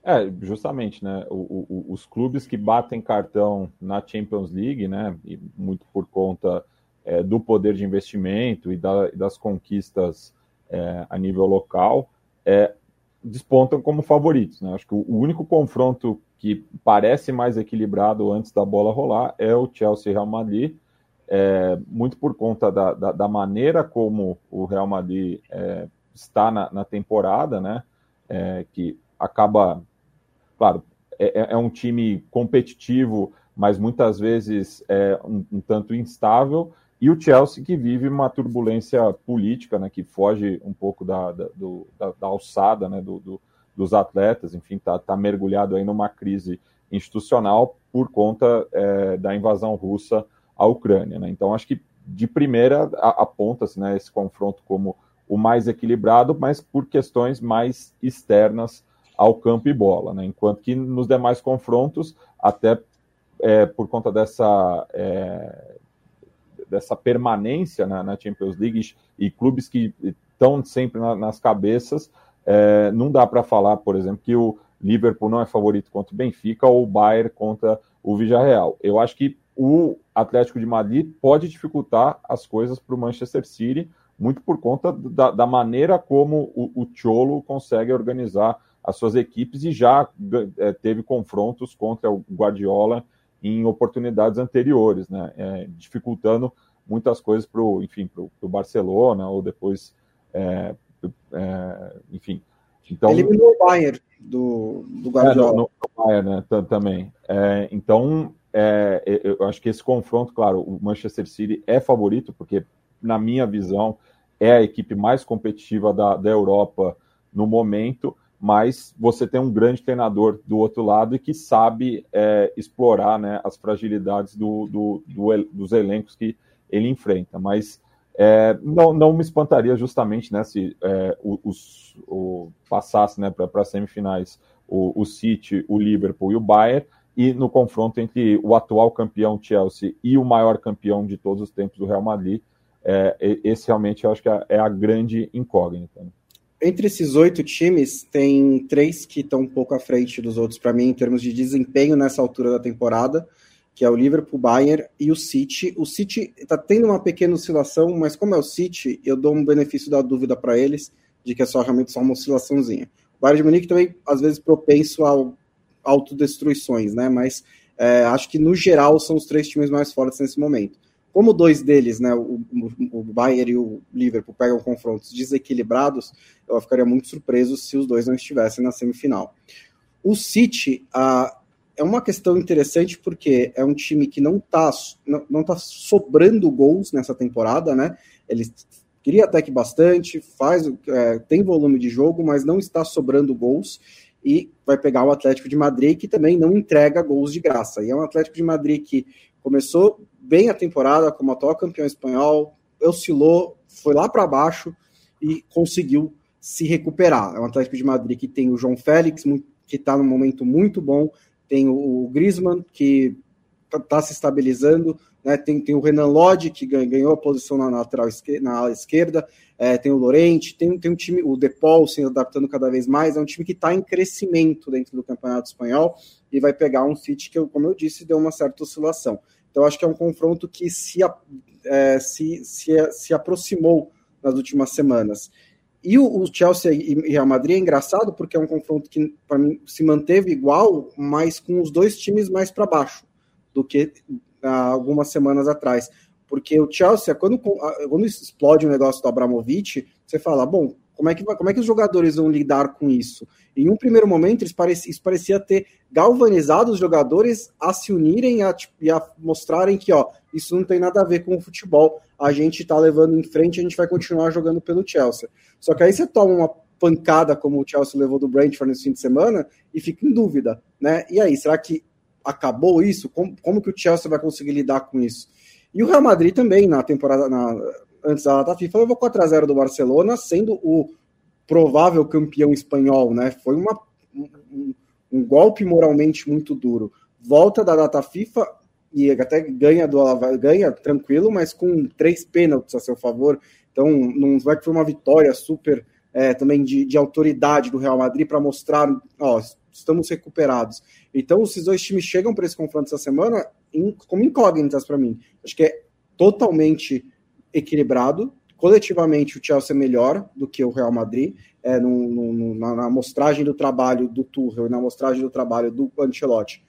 É, justamente, né? O, o, os clubes que batem cartão na Champions League, né? E muito por conta é, do poder de investimento e, da, das conquistas é, a nível local, é, despontam como favoritos. Né? Acho que o, único confronto que parece mais equilibrado antes da bola rolar é o Chelsea Real Madrid, é, muito por conta da, da, da, maneira como o Real Madrid é, está na, na, temporada, né? É, que acaba Claro, é, é, é um time competitivo, mas muitas vezes é um, um, tanto instável, e o Chelsea que vive uma turbulência política, né, que foge um pouco da, da, do, da, da alçada né, do, do, dos atletas, enfim, está tá mergulhado aí numa crise institucional por conta é, da invasão russa à Ucrânia. Né? Então, acho que de primeira aponta-se né, esse confronto como o mais equilibrado, mas por questões mais externas ao campo e bola, né? enquanto que nos demais confrontos, até é, por conta dessa, é, dessa permanência na, na, Champions League e clubes que estão sempre na, nas cabeças, é, não dá para falar, por exemplo, que o Liverpool não é favorito contra o Benfica ou o Bayern contra o Villarreal. Eu acho que o Atlético de Madrid pode dificultar as coisas para o Manchester City, muito por conta da, da maneira como o, o Cholo consegue organizar as suas equipes e já é, teve confrontos contra o Guardiola em oportunidades anteriores, né? É, dificultando muitas coisas para o, enfim, para o Barcelona ou depois, é, é, enfim. Então, Eliminou o Bayern do, do é, Guardiola. no, no Bayern, né? Também. É, então, eu acho que esse confronto, claro, o Manchester City é favorito porque, na minha visão, é a equipe mais competitiva da, da Europa no momento mas você tem um grande treinador do outro lado e que sabe é, explorar né, as fragilidades do, do, do, dos elencos que ele enfrenta. Mas É, não, não me espantaria justamente né, se é, os, o, passasse né, para semifinais o, o City, o Liverpool e o Bayern, e no confronto entre o atual campeão Chelsea e o maior campeão de todos os tempos, o Real Madrid, é, esse realmente eu acho que é, é a grande incógnita. Né? Entre esses oito times, tem três que estão um pouco à frente dos outros para mim em termos de desempenho nessa altura da temporada, que é o Liverpool, Bayern e o City. O City está tendo uma pequena oscilação, mas como é o City, eu dou um benefício da dúvida para eles de que é só realmente só uma oscilaçãozinha. O Bayern de Munique também, às vezes, propenso a autodestruições, né? Mas é, acho que, no geral, são os três times mais fortes nesse momento. Como dois deles, né, o, o Bayern e o Liverpool, pegam confrontos desequilibrados, eu ficaria muito surpreso se os dois não estivessem na semifinal. O City ah, é uma questão interessante porque é um time que não está não, não tá sobrando gols nessa temporada, né? Ele queria até que bastante, faz, é, tem volume de jogo, mas não está sobrando gols e vai pegar o Atlético de Madrid que também não entrega gols de graça. E é um Atlético de Madrid que começou bem a temporada como atual campeão espanhol, oscilou, foi lá para baixo e conseguiu se recuperar. É um Atlético de Madrid que tem o João Félix, que está num momento muito bom, tem o Griezmann, que está tá se estabilizando, né? tem, tem o Renan Lodge, que ganhou a posição na lateral na ala esquerda, é, tem o Lorente, tem, tem um time, o Depol se adaptando cada vez mais, é um time que está em crescimento dentro do Campeonato Espanhol e vai pegar um City que, como eu disse, deu uma certa oscilação. Então, acho que é um confronto que se, é, se, se, se aproximou nas últimas semanas. E o, Chelsea e Real Madrid é engraçado porque é um confronto que, para mim, se manteve igual, mas com os dois times mais para baixo do que algumas semanas atrás. Porque o Chelsea, quando, quando explode o negócio do Abramovich, você fala, bom, como é que, como é que os jogadores vão lidar com isso? Em um primeiro momento, isso parecia, isso parecia ter galvanizado os jogadores a se unirem a, tipo, e a mostrarem que ó, isso não tem nada a ver com o futebol, a gente está levando em frente, a gente vai continuar jogando pelo Chelsea. Só que aí você toma uma pancada como o Chelsea levou do Brentford nesse fim de semana e fica em dúvida, né? E aí, será que acabou isso? Como, como que o Chelsea vai conseguir lidar com isso? E o Real Madrid também, na temporada, na, antes da data FIFA, levou 4x0 do Barcelona, sendo o provável campeão espanhol, né? Foi uma, um, um, golpe moralmente muito duro. Volta da data FIFA e até ganha do ganha tranquilo, mas com três pênaltis a seu favor. Então, não vai que foi uma vitória super é, também de, de autoridade do Real Madrid para mostrar, ó, estamos recuperados. Então, esses dois times chegam para esse confronto essa semana em, como incógnitas para mim. Acho que é totalmente equilibrado. Coletivamente, o Chelsea é melhor do que o Real Madrid. É, no, no, na, na mostragem do trabalho do Tuchel e na mostragem do trabalho do Ancelotti,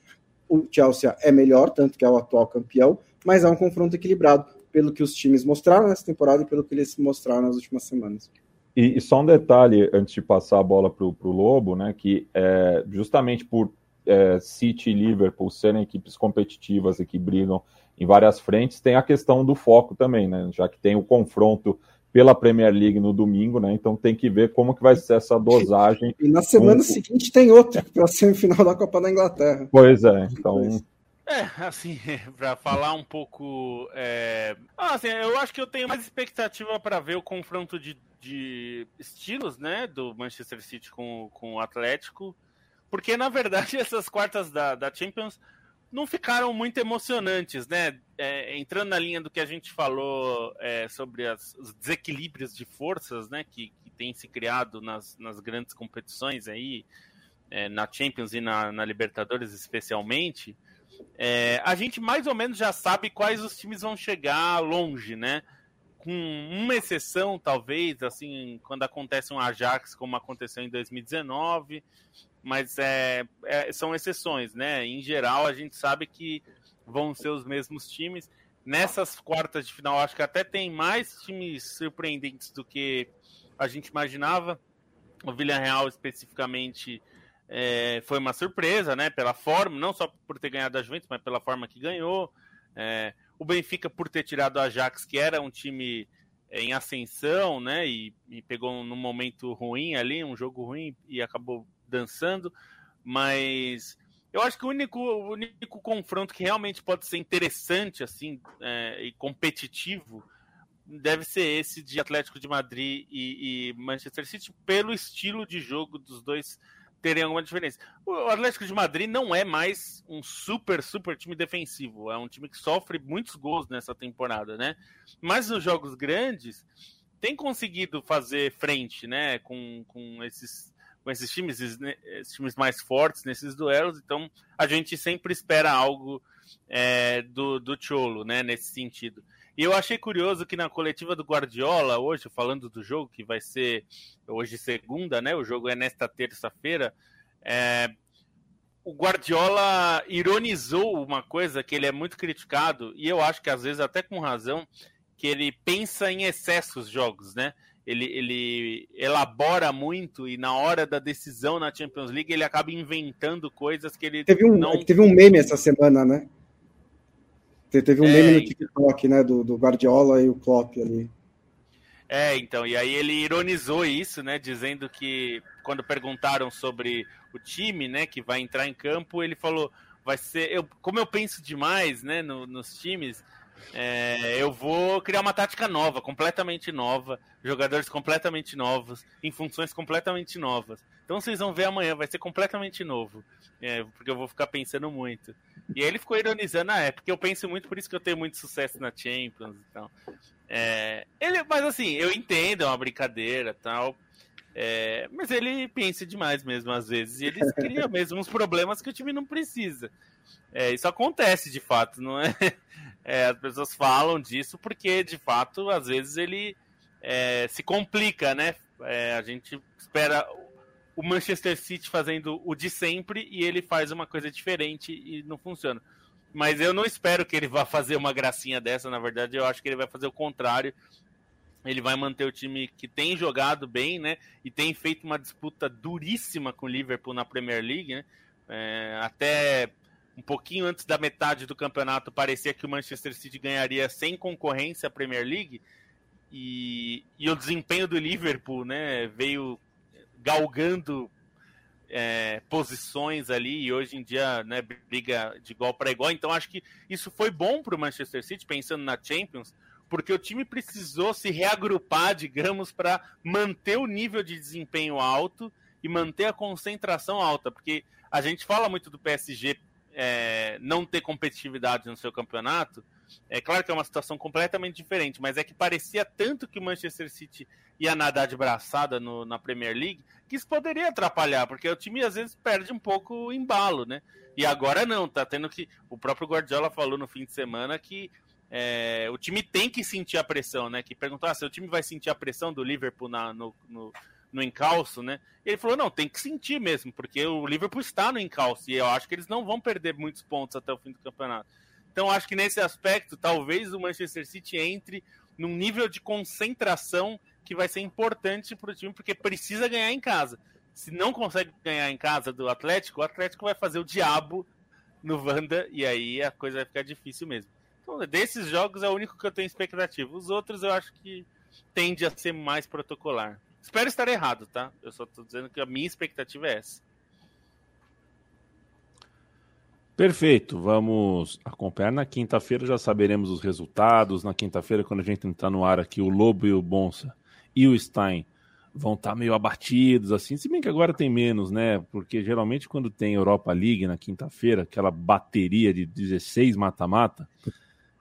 o Chelsea é melhor, tanto que é o atual campeão, mas é um confronto equilibrado pelo que os times mostraram nessa temporada e pelo que eles mostraram nas últimas semanas. E, e só um detalhe antes de passar a bola para o Lobo, né? Que é, justamente por é, City e Liverpool serem equipes competitivas e que brigam em várias frentes, tem a questão do foco também, né? Já que tem o confronto pela Premier League no domingo, né? Então tem que ver como que vai ser essa dosagem. E na semana com... seguinte tem outro [laughs] para a semifinal da Copa da Inglaterra. Pois é, então. É, assim, [laughs] para falar um pouco. É... Ah, assim, eu acho que eu tenho mais expectativa para ver o confronto de, de estilos, né? Do Manchester City com, com o Atlético. Porque, na verdade, [laughs] essas quartas da, da Champions não ficaram muito emocionantes, né? É, entrando na linha do que a gente falou é, sobre as, os desequilíbrios de forças, né? Que, que tem se criado nas, nas grandes competições aí, é, na Champions e na, na Libertadores especialmente. É, a gente mais ou menos já sabe quais os times vão chegar longe, né? Com uma exceção, talvez, assim, quando acontece um Ajax, como aconteceu em 2019, mas é, é, são exceções, né? Em geral, a gente sabe que vão ser os mesmos times. Nessas quartas de final, acho que até tem mais times surpreendentes do que a gente imaginava. O Villarreal, especificamente, é, foi uma surpresa, né? Pela forma, não só por ter ganhado a Juventus, mas pela forma que ganhou. É, o Benfica, por ter tirado o Ajax, que era um time em ascensão, né? E, e pegou num momento ruim ali, um jogo ruim, e acabou dançando, mas eu acho que o único, o único confronto que realmente pode ser interessante assim é, e competitivo deve ser esse de Atlético de Madrid e, e Manchester City, pelo estilo de jogo dos dois terem alguma diferença. O Atlético de Madrid não é mais um super, super time defensivo. É um time que sofre muitos gols nessa temporada, né? Mas nos jogos grandes tem conseguido fazer frente, né? Com, com esses com esses times, esses, esses times mais fortes nesses duelos. Então a gente sempre espera algo é, do, do Cholo, né? Nesse sentido. E eu achei curioso que na coletiva do Guardiola, hoje, falando do jogo, que vai ser hoje segunda, né? O jogo é nesta terça-feira. É... O Guardiola ironizou uma coisa que ele é muito criticado, e eu acho que às vezes até com razão, que ele pensa em excessos jogos, né? Ele, ele elabora muito e na hora da decisão na Champions League ele acaba inventando coisas que ele teve um, não... Teve um meme essa semana, né? Teve um é, meme no TikTok, né, do, do Guardiola e o Klopp ali. É, então, e aí ele ironizou isso, né, dizendo que quando perguntaram sobre o time, né, que vai entrar em campo, ele falou, vai ser, eu, como eu penso demais, né, no, nos times, é, eu vou criar uma tática nova, completamente nova, jogadores completamente novos, em funções completamente novas. Então vocês vão ver amanhã, vai ser completamente novo, é, porque eu vou ficar pensando muito. E aí ele ficou ironizando, ah, é porque eu penso muito, por isso que eu tenho muito sucesso na Champions e tal. É, ele, mas assim, eu entendo, é uma brincadeira tal. É, mas ele pensa demais mesmo, às vezes, e ele [laughs] cria mesmo uns problemas que o time não precisa. É, isso acontece de fato, não é? [laughs] é? As pessoas falam disso porque, de fato, às vezes ele é, se complica, né? É, a gente espera o Manchester City fazendo o de sempre e ele faz uma coisa diferente e não funciona. Mas eu não espero que ele vá fazer uma gracinha dessa, na verdade, eu acho que ele vai fazer o contrário. Ele vai manter o time que tem jogado bem, né? E tem feito uma disputa duríssima com o Liverpool na Premier League, né? É, até um pouquinho antes da metade do campeonato parecia que o Manchester City ganharia sem concorrência a Premier League. E, e o desempenho do Liverpool, né? Veio galgando é, posições ali e hoje em dia né, briga de igual para igual. Então acho que isso foi bom para o Manchester City, pensando na Champions, porque o time precisou se reagrupar, digamos, para manter o nível de desempenho alto e manter a concentração alta, porque a gente fala muito do PSG é, não ter competitividade no seu campeonato, é claro que é uma situação completamente diferente, mas é que parecia tanto que o Manchester City ia nadar de braçada no, na Premier League que isso poderia atrapalhar, porque o time às vezes perde um pouco o embalo, né? E agora não, tá tendo que. O próprio Guardiola falou no fim de semana que é, o time tem que sentir a pressão, né? Que perguntou ah, se o time vai sentir a pressão do Liverpool na, no, no, no encalço, né? E ele falou: não, tem que sentir mesmo, porque o Liverpool está no encalço e eu acho que eles não vão perder muitos pontos até o fim do campeonato. Então, acho que nesse aspecto, talvez o Manchester City entre num nível de concentração que vai ser importante para o time, porque precisa ganhar em casa. Se não consegue ganhar em casa do Atlético, o Atlético vai fazer o diabo no Wanda e aí a coisa vai ficar difícil mesmo. Então, desses jogos é o único que eu tenho expectativa. Os outros eu acho que tende a ser mais protocolar. Espero estar errado, tá? Eu só estou dizendo que a minha expectativa é essa. Perfeito, vamos acompanhar. Na quinta-feira já saberemos os resultados. Na quinta-feira, quando a gente entrar no ar aqui, o Lobo e o Bonsa e o Stein vão estar tá meio abatidos, assim. Se bem que agora tem menos, né? Porque geralmente quando tem Europa League na quinta-feira, aquela bateria de 16 mata-mata,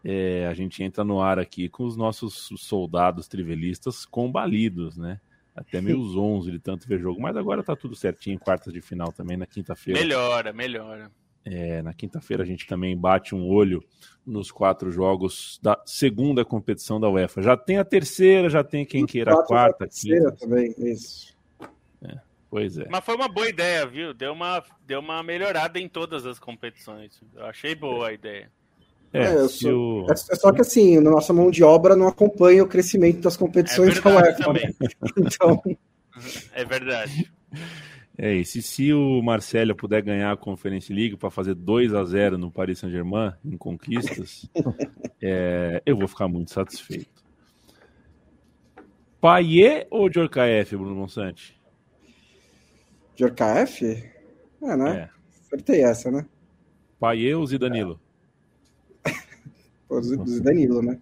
é, a gente entra no ar aqui com os nossos soldados trivelistas combalidos, né? Até meio [laughs] os 11 de tanto ver jogo. Mas agora tá tudo certinho, quartas de final também na quinta-feira. Melhora, melhora. É, na quinta-feira a gente também bate um olho nos quatro jogos da segunda competição da UEFA. Já tem a terceira, já tem quem queira a quarta. A terceira quinta. também, isso. É, pois é. Mas foi uma boa ideia, viu? Deu uma, deu uma melhorada em todas as competições. Eu achei boa a idea. É, é, sou... é, só que assim, nossa mão de obra não acompanha o crescimento das competições é da UEFA. Né? [laughs] Então... [laughs] É verdade. É isso. E se o Marcelo puder ganhar a Conference League para fazer 2 a 0 no Paris Saint-Germain em conquistas, [laughs] é, eu vou ficar muito satisfeito. Paier ou Djorkaeff, Bruno Monsante? Djorkaeff? É, né? É. Acertei essa, né? Paier ou Zidanilo? É. Zidanilo, né?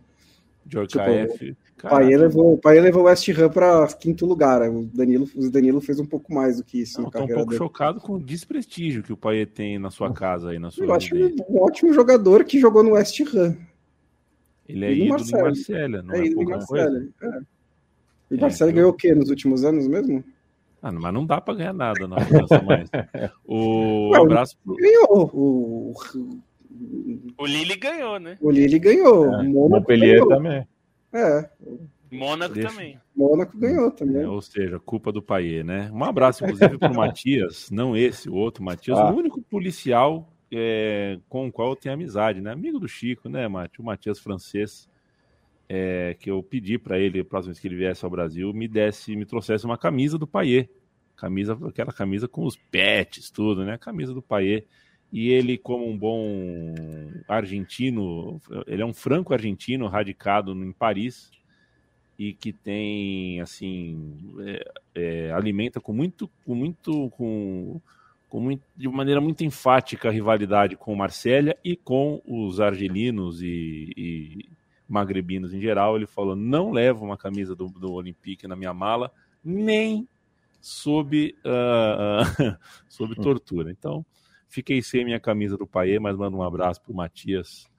Djorkaeff. Tipo, Pai levou, pai levou o West Ham para quinto lugar. O Danilo, o Danilo fez um pouco mais do que isso. Tô um pouco dele. chocado com o desprestígio que o pai tem na sua casa aí, na sua Eu acho um ótimo jogador que jogou no West Ham. Ele é ídolo do Marcelo, não é, é ídolo pouca coisa? É. E o Marcelo é, ganhou o quê nos últimos anos mesmo? Ah, mas não dá para ganhar nada na mais. [laughs] O Ué, abraço pro... ganhou. O... o Lille ganhou, né? O Lille ganhou. É. O Montpellier ganhou. também. É. Mônaco Deixa... também. Mônaco ganhou também. É, ou seja, culpa do Paier, né? Um abraço, inclusive, para o [laughs] Matias, não esse, o outro Matias, ah. o único policial é, com o qual eu tenho amizade, né? Amigo do Chico, né, Matias? O Matias francês é, que eu pedi para ele, a próxima vez que ele viesse ao Brasil, me desse, me trouxesse uma camisa do Paier. Camisa, aquela camisa com os pets, tudo, né? A camisa do Paier. E ele, como um bom argentino, ele é um franco-argentino radicado em Paris e que tem, assim, é, é, alimenta com muito, com muito, com, com muito, de maneira muito enfática a rivalidade com Marsella e com os argelinos e, e magrebinos em geral, ele falou: não levo uma camisa do, do Olympique na minha mala, nem sob, uh, uh, [laughs] sob tortura. Então, fiquei sem minha camisa do Paê, mas mando um abraço pro Matias.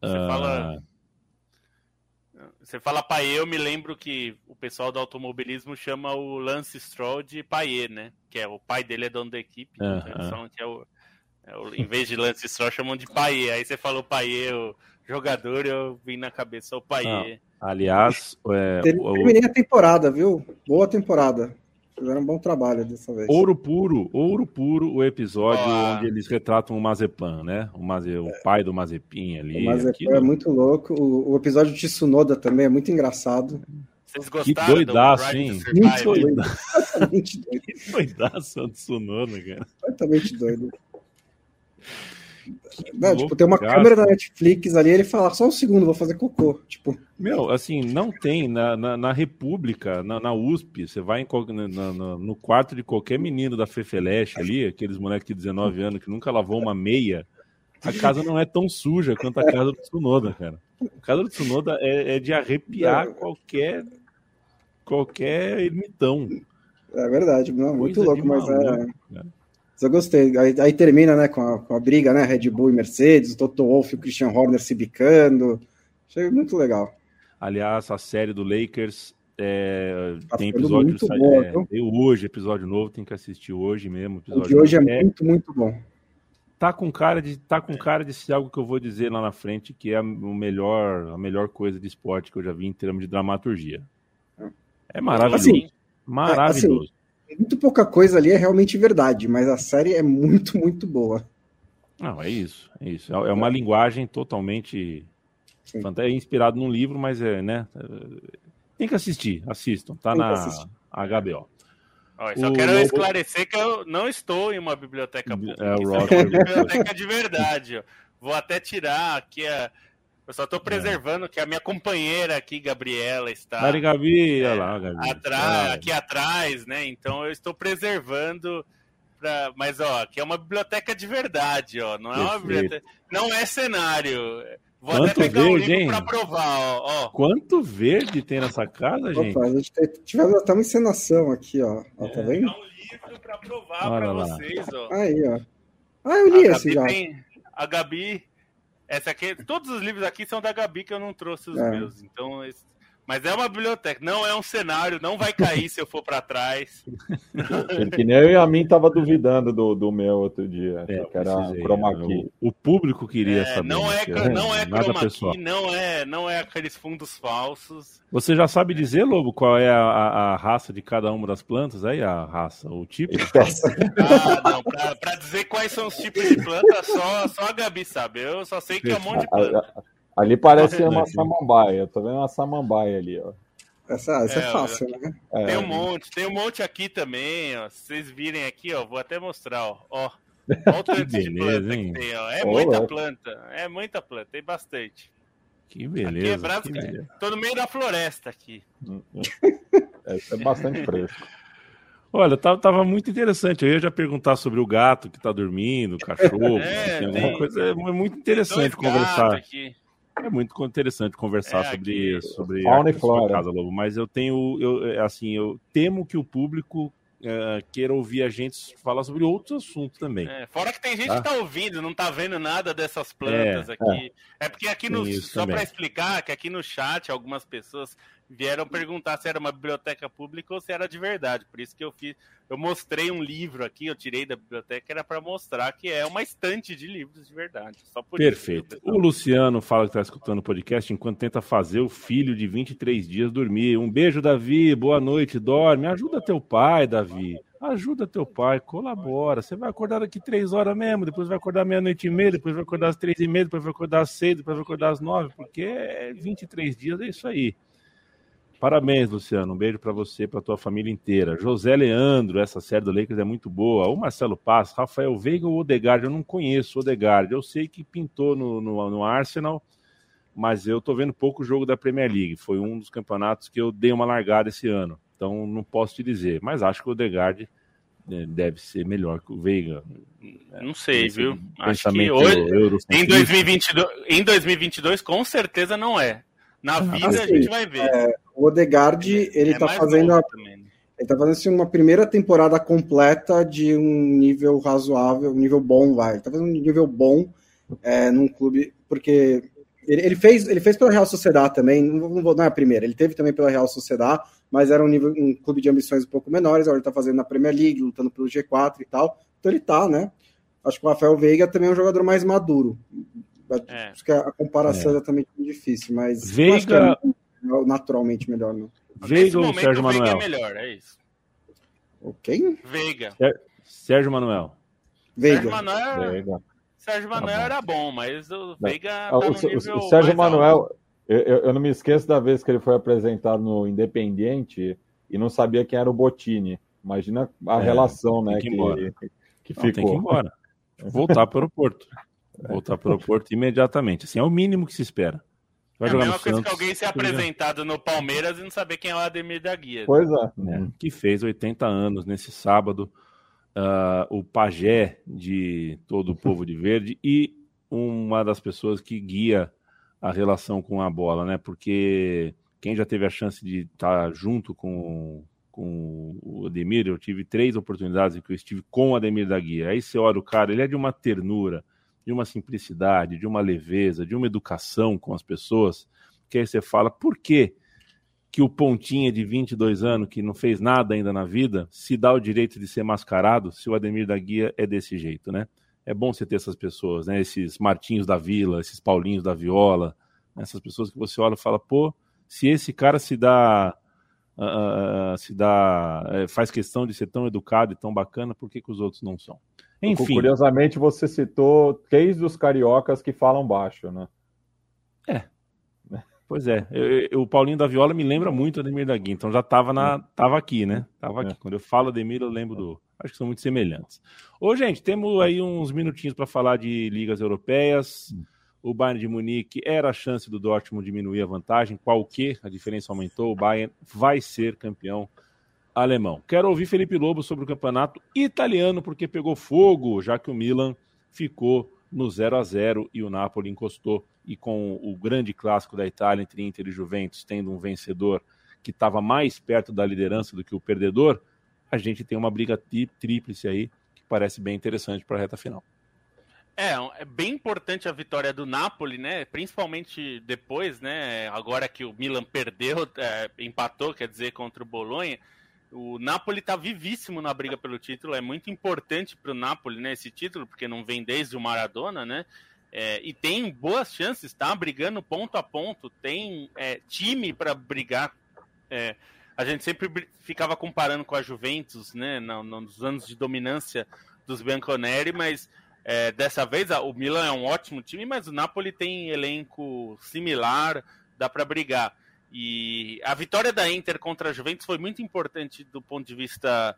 Você uh... fala. Você fala Paê, eu me lembro que o pessoal do automobilismo chama o Lance Stroll de Paê, né? Que é o pai dele é dono da equipe. -huh. Então, que é o, é o, em vez de Lance Stroll, chamam de Paê. Aí você falou Paê, o jogador, eu vim na cabeça o Paier. Aliás, é, terminei a temporada, viu? Boa temporada. Fizeram um bom trabalho dessa vez. Ouro puro, ouro puro, o episódio ah. onde eles retratam o Mazepan, né? O, Maze, o pai do Mazepin ali. O Mazepan aquilo... é muito louco. O, o, episódio de Tsunoda também é muito engraçado. Vocês gostaram que doidaço, hein? Muito doido. Totalmente doido. Que doidaço o Tsunoda, cara. Totalmente doido. Não, tipo, tem uma câmera da Netflix ali, ele fala, só um segundo, vou fazer cocô. Tipo. Meu, assim, não tem na, na, na República, na, na, USP, você vai em, na, no quarto de qualquer menino da Fefeleche ali, aqueles moleques de 19 anos que nunca lavou uma meia, a casa não é tão suja quanto a casa do Tsunoda, cara. A casa do Tsunoda é, é de arrepiar qualquer qualquer ermitão. É verdade, não, muito louco, mas é. Cara. Eu gostei. Aí, aí, termina né, com, a, com a briga, né? Red Bull e Mercedes, o Toto Wolff e o Christian Horner se bicando. Achei muito legal. Aliás, a série do Lakers é, tá tem episódio boa, é, hoje, episódio novo, tem que assistir hoje mesmo. o de hoje é, é muito, muito bom. Tá com cara de tá com cara de ser algo que eu vou dizer lá na frente que é a, melhor, a melhor coisa de esporte que eu já vi em termos de dramaturgia. É maravilhoso. Assim, maravilhoso. Assim, muito pouca coisa ali é realmente verdade, mas a série é muito, muito boa. Não, é isso, é isso. É uma linguagem totalmente é inspirado num livro, mas é, né? Tem que assistir, assistam, tá Tem na HBO. Ó, só o quero Lobo... esclarecer que eu não estou em uma biblioteca pública. É, o Rock... é uma biblioteca de verdade. Vou até tirar aqui a eu só estou preservando é. que a minha companheira aqui, Gabriela, está. Mari Gabi, é, olha lá, Gabi. Atrás, aqui atrás, né? Então eu estou preservando. Pra... Mas, ó, aqui é uma biblioteca de verdade, ó. Não é uma biblioteca. Não é cenário. Vou Quanto até pegar verde, um livro para provar, ó, ó. Quanto verde tem nessa casa, gente? Opa, a gente tivemos até uma encenação aqui, ó. ó tá vendo? um livro para provar para vocês, ó. Aí, ó. Ah, eu li a esse já. Tem... A Gabi essa aqui, todos os livros aqui são da Gabi que eu não trouxe os é. meus. Então, mas é uma biblioteca, não é um cenário, não vai cair se eu for para trás. que nem eu e a mim tava duvidando do, do meu outro dia, é, que era chroma key. O, o, público queria é, saber. Não é, é não é chroma key, não é, não é aqueles fundos falsos. Você já sabe dizer, Lobo, qual é a, a, a raça de cada uma das plantas aí, a raça, o tipo? ah, não, pra, pra, dizer quais são os tipos de planta, só, só a Gabi sabe. Eu só sei que é um monte de planta. Ali parece uma samambaia. Eu tô vendo uma samambaia ali, ó. Essa, essa é, é fácil, né? É. Tem um monte, tem um monte aqui também, ó. Se vocês virem aqui, ó, vou até mostrar, ó. ó. [laughs] Olha o tanto de planta hein? que tem, ó. É muita planta, é muita planta, tem bastante. Que beleza. Aqui é que beleza. Tô no meio da floresta aqui. [laughs] É, é bastante fresco. Olha, tava, tava, muito interessante. Eu ia já perguntar sobre o gato que tá dormindo, o [laughs] cachorro. É, tem, tem, coisa é muito interessante conversar. Aqui. É muito interessante conversar é, sobre, sobre Fauna a, sua casa, Lobo, mas eu tenho, eu, é, assim, eu temo que o público uh, queira ouvir a gente falar sobre outros assuntos também. É, fora que tem gente tá? que tá ouvindo, não tá vendo nada dessas plantas é, aqui. É, é porque aqui no. Só para explicar, que aqui no chat algumas pessoas vieram perguntar se era uma biblioteca pública ou se era de verdade. Por isso que eu fiz, eu mostrei um livro aqui, eu tirei da biblioteca, era para mostrar que é uma estante de livros de verdade. Perfeito. Isso, o Luciano fala que está escutando o podcast enquanto tenta fazer o filho de 23 dias dormir. Um beijo, Davi. Boa noite, dorme. Ajuda teu pai, Davi. Ajuda teu pai, colabora. Você vai acordar daqui três horas mesmo, depois vai acordar meia-noite e meia, depois vai acordar às três e meia, depois vai acordar às seis, depois vai acordar às nove, porque é 23 dias, é isso aí. Parabéns, Luciano. Um beijo para você, para tua família inteira. José Leandro, essa série do Lakers é muito boa. O Marcelo Paz, Rafael Veiga ou Odegaard? Eu não conheço o Odegaard. Eu sei que pintou no, no, no Arsenal, mas eu tô vendo pouco jogo da Premier League. Foi um dos campeonatos que eu dei uma largada esse ano. Então não posso te dizer, mas acho que o Odegaard né, deve ser melhor que o Veiga. Não sei, viu? Acho que hoje, em, 2022, em 2022, com certeza não é. Na vida assim, a gente vai ver. É, o Odegaard, ele é tá fazendo a, né? ele tá fazendo assim, uma primeira temporada completa de um nível razoável, um nível bom, vai. Ele tá fazendo um nível bom é, num clube, porque ele, ele, fez, ele fez pela Real Sociedade também, não, não, não é a primeira, ele teve também pela Real Sociedade, mas era um nível, um clube de ambições um pouco menores, agora ele tá fazendo na Premier League, lutando pelo G4 e tal. Então ele tá, né? Acho que o Rafael Veiga também é um jogador mais maduro. É. Acho que a comparação é, é exatamente difícil, mas Veiga é naturalmente melhor, não. Veiga ou Sérgio Manuel? Veiga é melhor, é isso. O quem? Veiga. Sérgio Manuel. Veiga. Sérgio Manuel, Veiga. Sérgio tá Manuel tá era bom, mas o Veiga tá o, o, o Sérgio Manuel, eu, eu, não me esqueço da vez que ele foi apresentado no Independiente e não sabia quem era o Botini. Imagina a é, relação, né? Que, que, que, ficou. Tem que ir embora. Voltar para o aeroporto. Voltar para o aeroporto imediatamente. Assim, é o mínimo que se espera. Vai é a mesma coisa Santos, que alguém ser apresentado no Palmeiras e não saber quem é o Ademir da Guia. Pois é. é que fez 80 anos nesse sábado. Uh, o pajé de todo o povo de verde e uma das pessoas que guia a relação com a bola, né? Porque quem já teve a chance de estar junto com, com o Ademir, eu tive três oportunidades em que eu estive com o Ademir da Guia. Aí você olha o cara, ele é de uma ternura, de uma simplicidade, de uma leveza, de uma educação com as pessoas, que aí você fala, por que que o Pontinha de 22 anos, que não fez nada ainda na vida, se dá o direito de ser mascarado se o Ademir da Guia é desse jeito, né? É bom você ter essas pessoas, né? Esses Martinhos da Vila, esses Paulinhos da Viola, né? essas pessoas que você olha e fala, pô, se esse cara se dá Uh, se dá, uh, faz questão de ser tão educado e tão bacana, por que, que os outros não são? Enfim. Curiosamente, você citou três dos cariocas que falam baixo, né? É. Pois é. Eu, eu, o Paulinho da Viola me lembra muito Ademir da Guia, então já estava na, tava aqui, né? Tava aqui. É. Quando eu falo Ademir, eu lembro do. Acho que são muito semelhantes. Ô, gente, temos aí uns minutinhos para falar de ligas europeias. O Bayern de Munique era a chance do Dortmund diminuir a vantagem. Qual que? A diferença aumentou. O Bayern vai ser campeão alemão. Quero ouvir Felipe Lobo sobre o campeonato italiano, porque pegou fogo, já que o Milan ficou no 0 a 0 e o Napoli encostou. E com o grande clássico da Itália entre Inter e Juventus, tendo um vencedor que estava mais perto da liderança do que o perdedor, a gente tem uma briga tríplice aí que parece bem interessante para a reta final. É, é bem importante a vitória do Napoli, né? Principalmente depois, né? Agora que o Milan perdeu, é, empatou, quer dizer, contra o Bolonha. O Napoli está vivíssimo na briga pelo título, é muito importante para o Napoli né, esse título, porque não vem desde o Maradona, né? É, e tem boas chances, está brigando ponto a ponto, tem é, time para brigar. É, a gente sempre ficava comparando com a Juventus, né? Nos anos de dominância dos Bianconeri, mas é, dessa vez o Milan é um ótimo time, mas o Napoli tem elenco similar, dá para brigar. E a vitória da Inter contra a Juventus foi muito importante do ponto de vista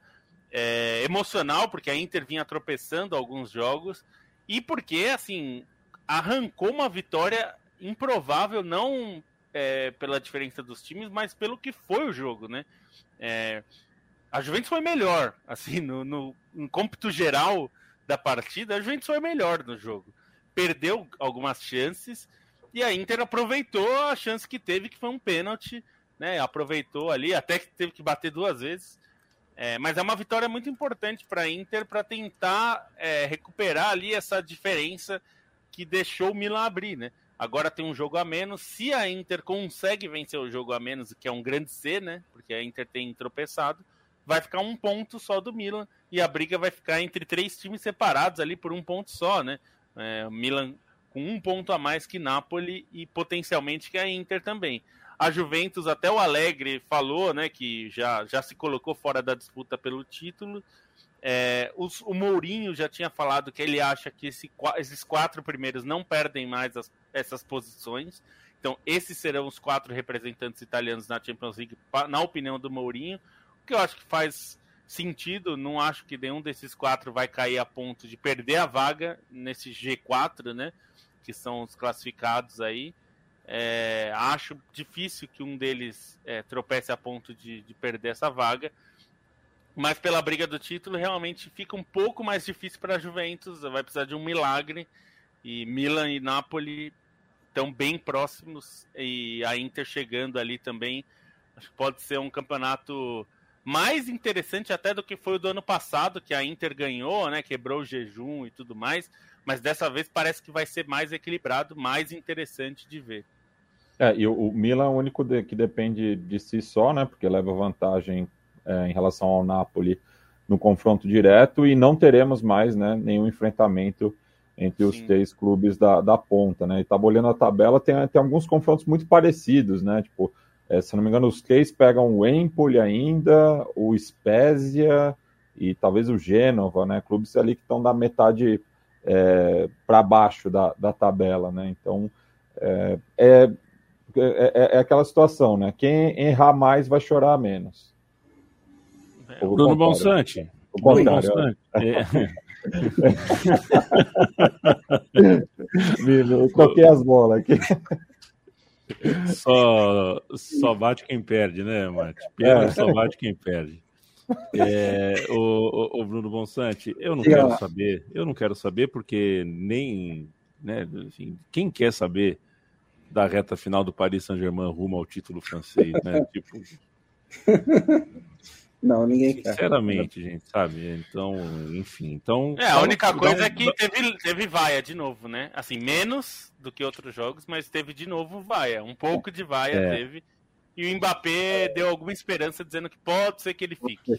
é, emocional, porque a Inter vinha tropeçando alguns jogos e porque, assim, arrancou uma vitória improvável, não é, pela diferença dos times, mas pelo que foi o jogo, né? É, a Juventus foi melhor, [laughs] assim, no, no, no cômputo geral da partida, a Juventus foi melhor no jogo. Perdeu algumas chances, E a Inter aproveitou a chance que teve, que foi um pênalti, né? Aproveitou ali, até que teve que bater duas vezes. É, mas é uma vitória muito importante para a Inter para tentar é, recuperar ali essa diferença que deixou o Milan abrir, né? Agora tem um jogo a menos. Se a Inter consegue vencer o jogo a menos, que é um grande C, né? Porque a Inter tem tropeçado, vai ficar um ponto só do Milan e a briga vai ficar entre três times separados ali por um ponto só, né? É, Milan com um ponto a mais que Napoli e potencialmente que a Inter também. A Juventus, até o Alegre falou, né, que já, já se colocou fora da disputa pelo título. É, os, o Mourinho já tinha falado que ele acha que esse, esses quatro primeiros não perdem mais as, essas posições. Então, esses serão os quatro representantes italianos na Champions League, na opinião do Mourinho. O que eu acho que faz sentido. Não acho que nenhum desses quatro vai cair a ponto de perder a vaga nesse G4, né? Que são os classificados aí. É, acho difícil que um deles é, tropece a ponto de, de, perder essa vaga. Mas pela briga do título, realmente fica um pouco mais difícil para a Juventus. Vai precisar de um milagre. E Milan e Napoli estão bem próximos. E a Inter chegando ali também. Acho que pode ser um campeonato mais interessante até do que foi o do ano passado, que a Inter ganhou, né? Quebrou o jejum e tudo mais. Mas dessa vez parece que vai ser mais equilibrado, mais interessante de ver. É, e o, o Milan é o único de, que depende de si só, né? Porque leva vantagem é, em relação ao Napoli no confronto direto e não teremos mais né, nenhum enfrentamento entre os Sim. três clubes da, da ponta, né? E tá olhando a tabela, tem, tem alguns confrontos muito parecidos, né? Tipo, é, se não me engano, os três pegam o Empoli ainda, o Spezia e talvez o Gênova, né? Clubes ali que estão da metade é, para baixo da, da tabela, né? Então, é, é é, é, é, aquela situação, né? Quem errar mais vai chorar menos. É. Bruno Bonsante. O Bruno Bonsante. Eu toquei as bolas aqui. [laughs] Só, só bate quem perde, né, Mate? Perde, é. só bate quem perde. É, o, o, Bruno Bonsante, eu não quero saber, eu não quero saber porque nem, né, assim, quem quer saber da reta final do Paris Saint-Germain rumo ao título francês, né? [laughs] tipo. Não, ninguém quer. Sinceramente, gente, sabe? Então, enfim. Então, é, a única coisa é que teve, teve vaia de novo, né? Assim, menos do que outros jogos, mas teve de novo vaia. Um pouco de vaia é. teve. E o Mbappé deu alguma esperança dizendo que pode ser que ele fique.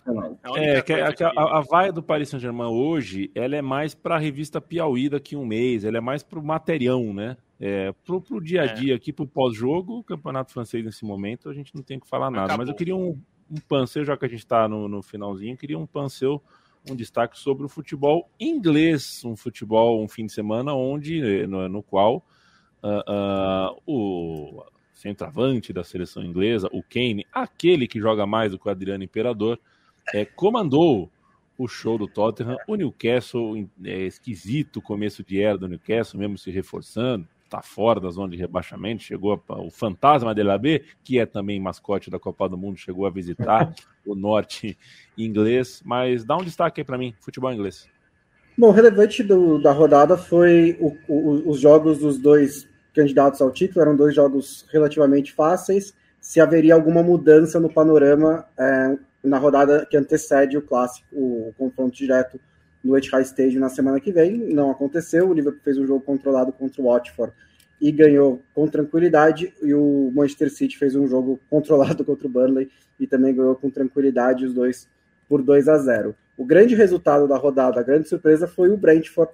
É, que a, a, a, vaia do Paris Saint-Germain hoje, ela é mais para a revista Piauí daqui a um mês, ela é mais para o materião, né? É, pro, pro dia a é. dia aqui, pro pós-jogo, o campeonato francês nesse momento, a gente não tem que falar nada. Acabou. Mas eu queria um, um panseu, já que a gente está no, no finalzinho, queria um panseu, um destaque sobre o futebol inglês, um futebol, um fim de semana onde, no, no qual uh, uh, o centroavante da seleção inglesa, o Kane, aquele que joga mais do que o Adriano Imperador, é, comandou o show do Tottenham. O Newcastle, é esquisito começo de era do Newcastle, mesmo se reforçando está fora da zona de rebaixamento, chegou a, o fantasma de B, que é também mascote da Copa do Mundo, chegou a visitar [laughs] o norte inglês, mas dá um destaque aí para mim, futebol inglês. Bom, o relevante do, da rodada foi o, o, os jogos dos dois candidatos ao título, eram dois jogos relativamente fáceis, se haveria alguma mudança no panorama é, na rodada que antecede o clássico, o confronto direto no Etihad Stadium na semana que vem. Não aconteceu. O Liverpool fez um jogo controlado contra o Watford e ganhou com tranquilidade. E o Manchester City fez um jogo [laughs] controlado contra o Burnley e também ganhou com tranquilidade os dois por 2 a 0. O grande resultado da rodada, a grande surpresa foi o Brentford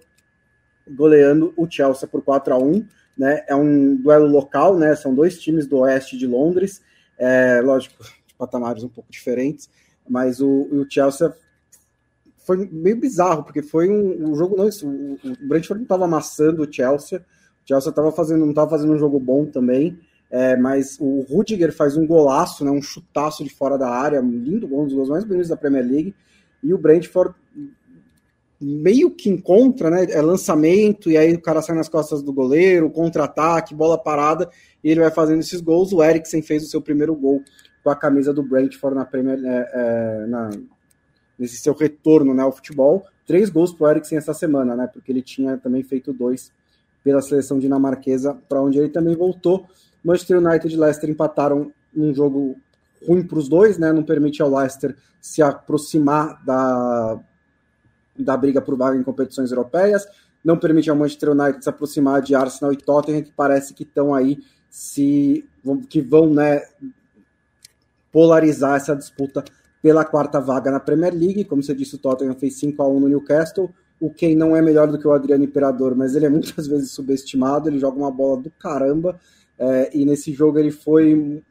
goleando o Chelsea por 4 a 1. Né? É um duelo local, né? São dois times do oeste de Londres, é, lógico, de patamares um pouco diferentes, mas o, o Chelsea foi meio bizarro, porque foi um, um jogo. Não, o, o Brentford não estava amassando o Chelsea. O Chelsea tava fazendo, não estava fazendo um jogo bom também. É, mas o Rudiger faz um golaço, né, um chutaço de fora da área, um lindo gol, um dos gols mais bonitos da Premier League. E o Brentford meio que encontra, né? É lançamento, e aí o cara sai nas costas do goleiro, contra-ataque, bola parada, e ele vai fazendo esses gols. O Eriksen fez o seu primeiro gol com a camisa do Brentford na Premier, é, é, na, nesse seu retorno né, ao futebol. Três gols para o Eriksen essa semana, né? Porque ele tinha também feito dois pela seleção dinamarquesa, para onde ele também voltou. Manchester United e Leicester empataram um jogo ruim para os dois, né? Não permite ao Leicester se aproximar da, da briga por vaga em competições europeias, não permite ao Manchester United se aproximar de Arsenal e Tottenham, que parece que estão aí se que vão, né, polarizar essa disputa pela quarta vaga na Premier League. Como você disse, o Tottenham fez 5 a 1 no Newcastle. O Kane não é melhor do que o Adriano Imperador, mas ele é muitas [laughs] vezes subestimado. Ele joga uma bola do caramba. É, e nesse jogo ele foi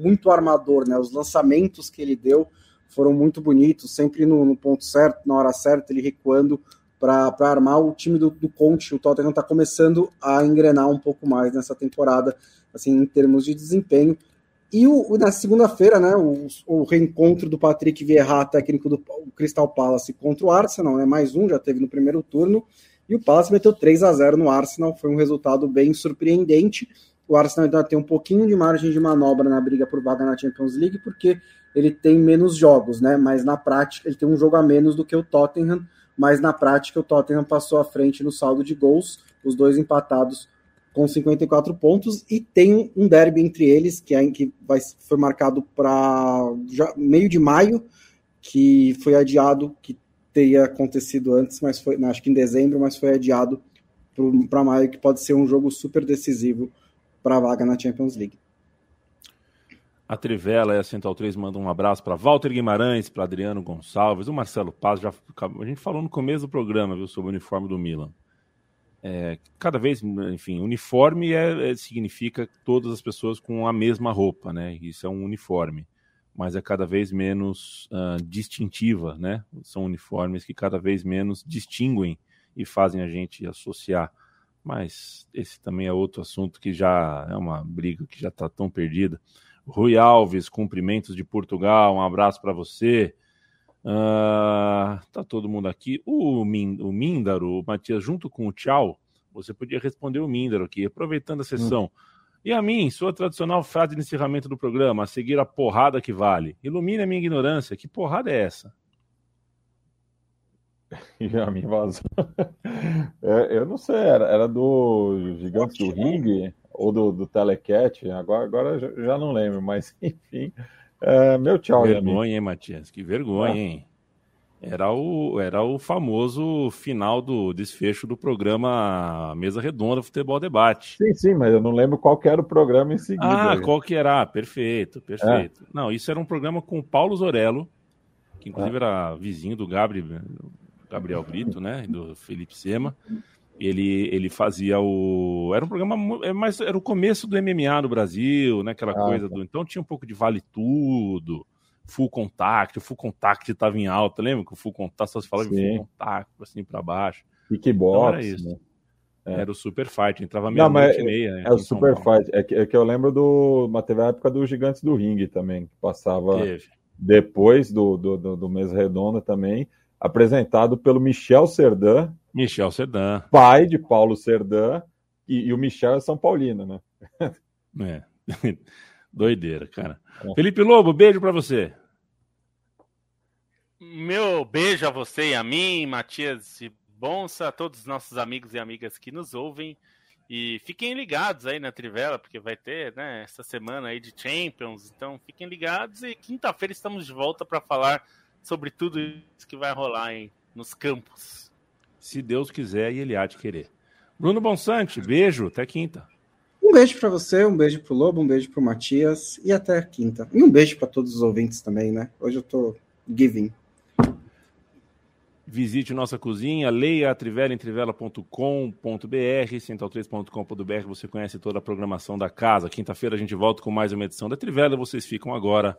muito armador, né? Os lançamentos que ele deu foram muito bonitos, sempre no, no ponto certo, na hora certa, ele recuando para armar o time do, do Conte. O Tottenham está começando a engrenar um pouco mais nessa temporada, assim, em termos de desempenho. E o, na segunda-feira, né, o, o, reencontro do Patrick Vieira, técnico do Crystal Palace, contra o Arsenal, né, mais um, já teve no primeiro turno, e o Palace meteu 3 a 0 no Arsenal, foi um resultado bem surpreendente. O Arsenal ainda tem um pouquinho de margem de manobra na briga por vaga na Champions League, porque ele tem menos jogos, né? Mas na prática, ele tem um jogo a menos do que o Tottenham, mas na prática o Tottenham passou à frente no saldo de gols, os dois empatados com 54 pontos, e tem um derby entre eles, que, é, que vai, foi marcado para meio de maio, que foi adiado, que teria acontecido antes, mas foi, acho que em dezembro, mas foi adiado para maio, que pode ser um jogo super decisivo para a vaga na Champions League. A Trivela e a Central 3 mandam um abraço para Walter Guimarães, para Adriano Gonçalves, o Marcelo Paz. Já, a gente falou no começo do programa viu, sobre o uniforme do Milan. É, cada vez, enfim, uniforme é, é, significa todas as pessoas com a mesma roupa, né? Isso é um uniforme, mas é cada vez menos uh, distintiva, né? São uniformes que cada vez menos distinguem e fazem a gente associar mas esse também é outro assunto que já é uma briga que já está tão perdida. Rui Alves, cumprimentos de Portugal, um abraço para você. Uh, tá todo mundo aqui. O, Min, o Míndaro, o Matias, junto com o Tchau, você podia responder o Míndaro aqui, aproveitando a sessão. Hum. E a mim, sua tradicional frase de encerramento do programa, a seguir a porrada que vale. Ilumine a minha ignorância. Que porrada é essa? [laughs] E a mim vazou. [laughs] É, eu não sei, era, era do Gigantes do Ring ou do, do Telecat, agora, agora já não lembro, mas [laughs] enfim. É, meu tchau, Vergonha, hein, Matias? Que vergonha, ah. hein? Era o, era o famoso final do desfecho do programa Mesa Redonda Futebol Debate. Sim, sim, mas eu não lembro qual era o programa em seguida. Ah, qual que era? Perfeito, perfeito. É. Não, isso era um programa com o Paulo Zorello, que inclusive é. era vizinho do Gabriel, Gabriel Brito, né? Do Felipe Sema. Ele, ele fazia o. Era um programa. É mas era o começo do MMA no Brasil, né? Aquela ah, coisa tá. do. Então tinha um pouco de vale tudo, full contact. O full contact estava em alta, lembra que o full contact só se falava de full contact, assim para baixo. Kickbox. Então era isso. Né? É. Era o Super Fight, entrava meia noite e meia. Né, é o Super Fight. É que, é que eu lembro do. Mas teve a época dos Gigantes do Ring também, que passava teve. depois do, do, do, do Mesa Redonda também apresentado pelo Michel Serdan. Michel Serdan. Pai de Paulo Serdan. E, e o Michel é São Paulino, né? É. [laughs] Doideira, cara. É. Felipe Lobo, beijo para você. Meu beijo a você e a mim, Matias e Bonsa, a todos os nossos amigos e amigas que nos ouvem. E fiquem ligados aí na Trivela, porque vai ter, né, essa semana aí de Champions. Então fiquem ligados e quinta-feira estamos de volta para falar sobre tudo isso que vai rolar em, nos campos. Se Deus quiser e Ele há de querer. Bruno Bonsante, beijo, até quinta. Um beijo para você, um beijo pro Lobo, um beijo pro Matias e até quinta. E um beijo para todos os ouvintes também, né? Hoje eu tô giving. Visite nossa cozinha, leia a trivela em trivela.com.br, central3.com.br, você conhece toda a programação da casa. Quinta-feira a gente volta com mais uma edição da Trivela e vocês ficam agora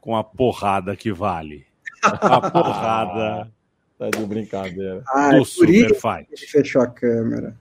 com a porrada que vale. [laughs] A porrada. tá de brincadeira. Ah, do é Super Fight. Fechou a câmera.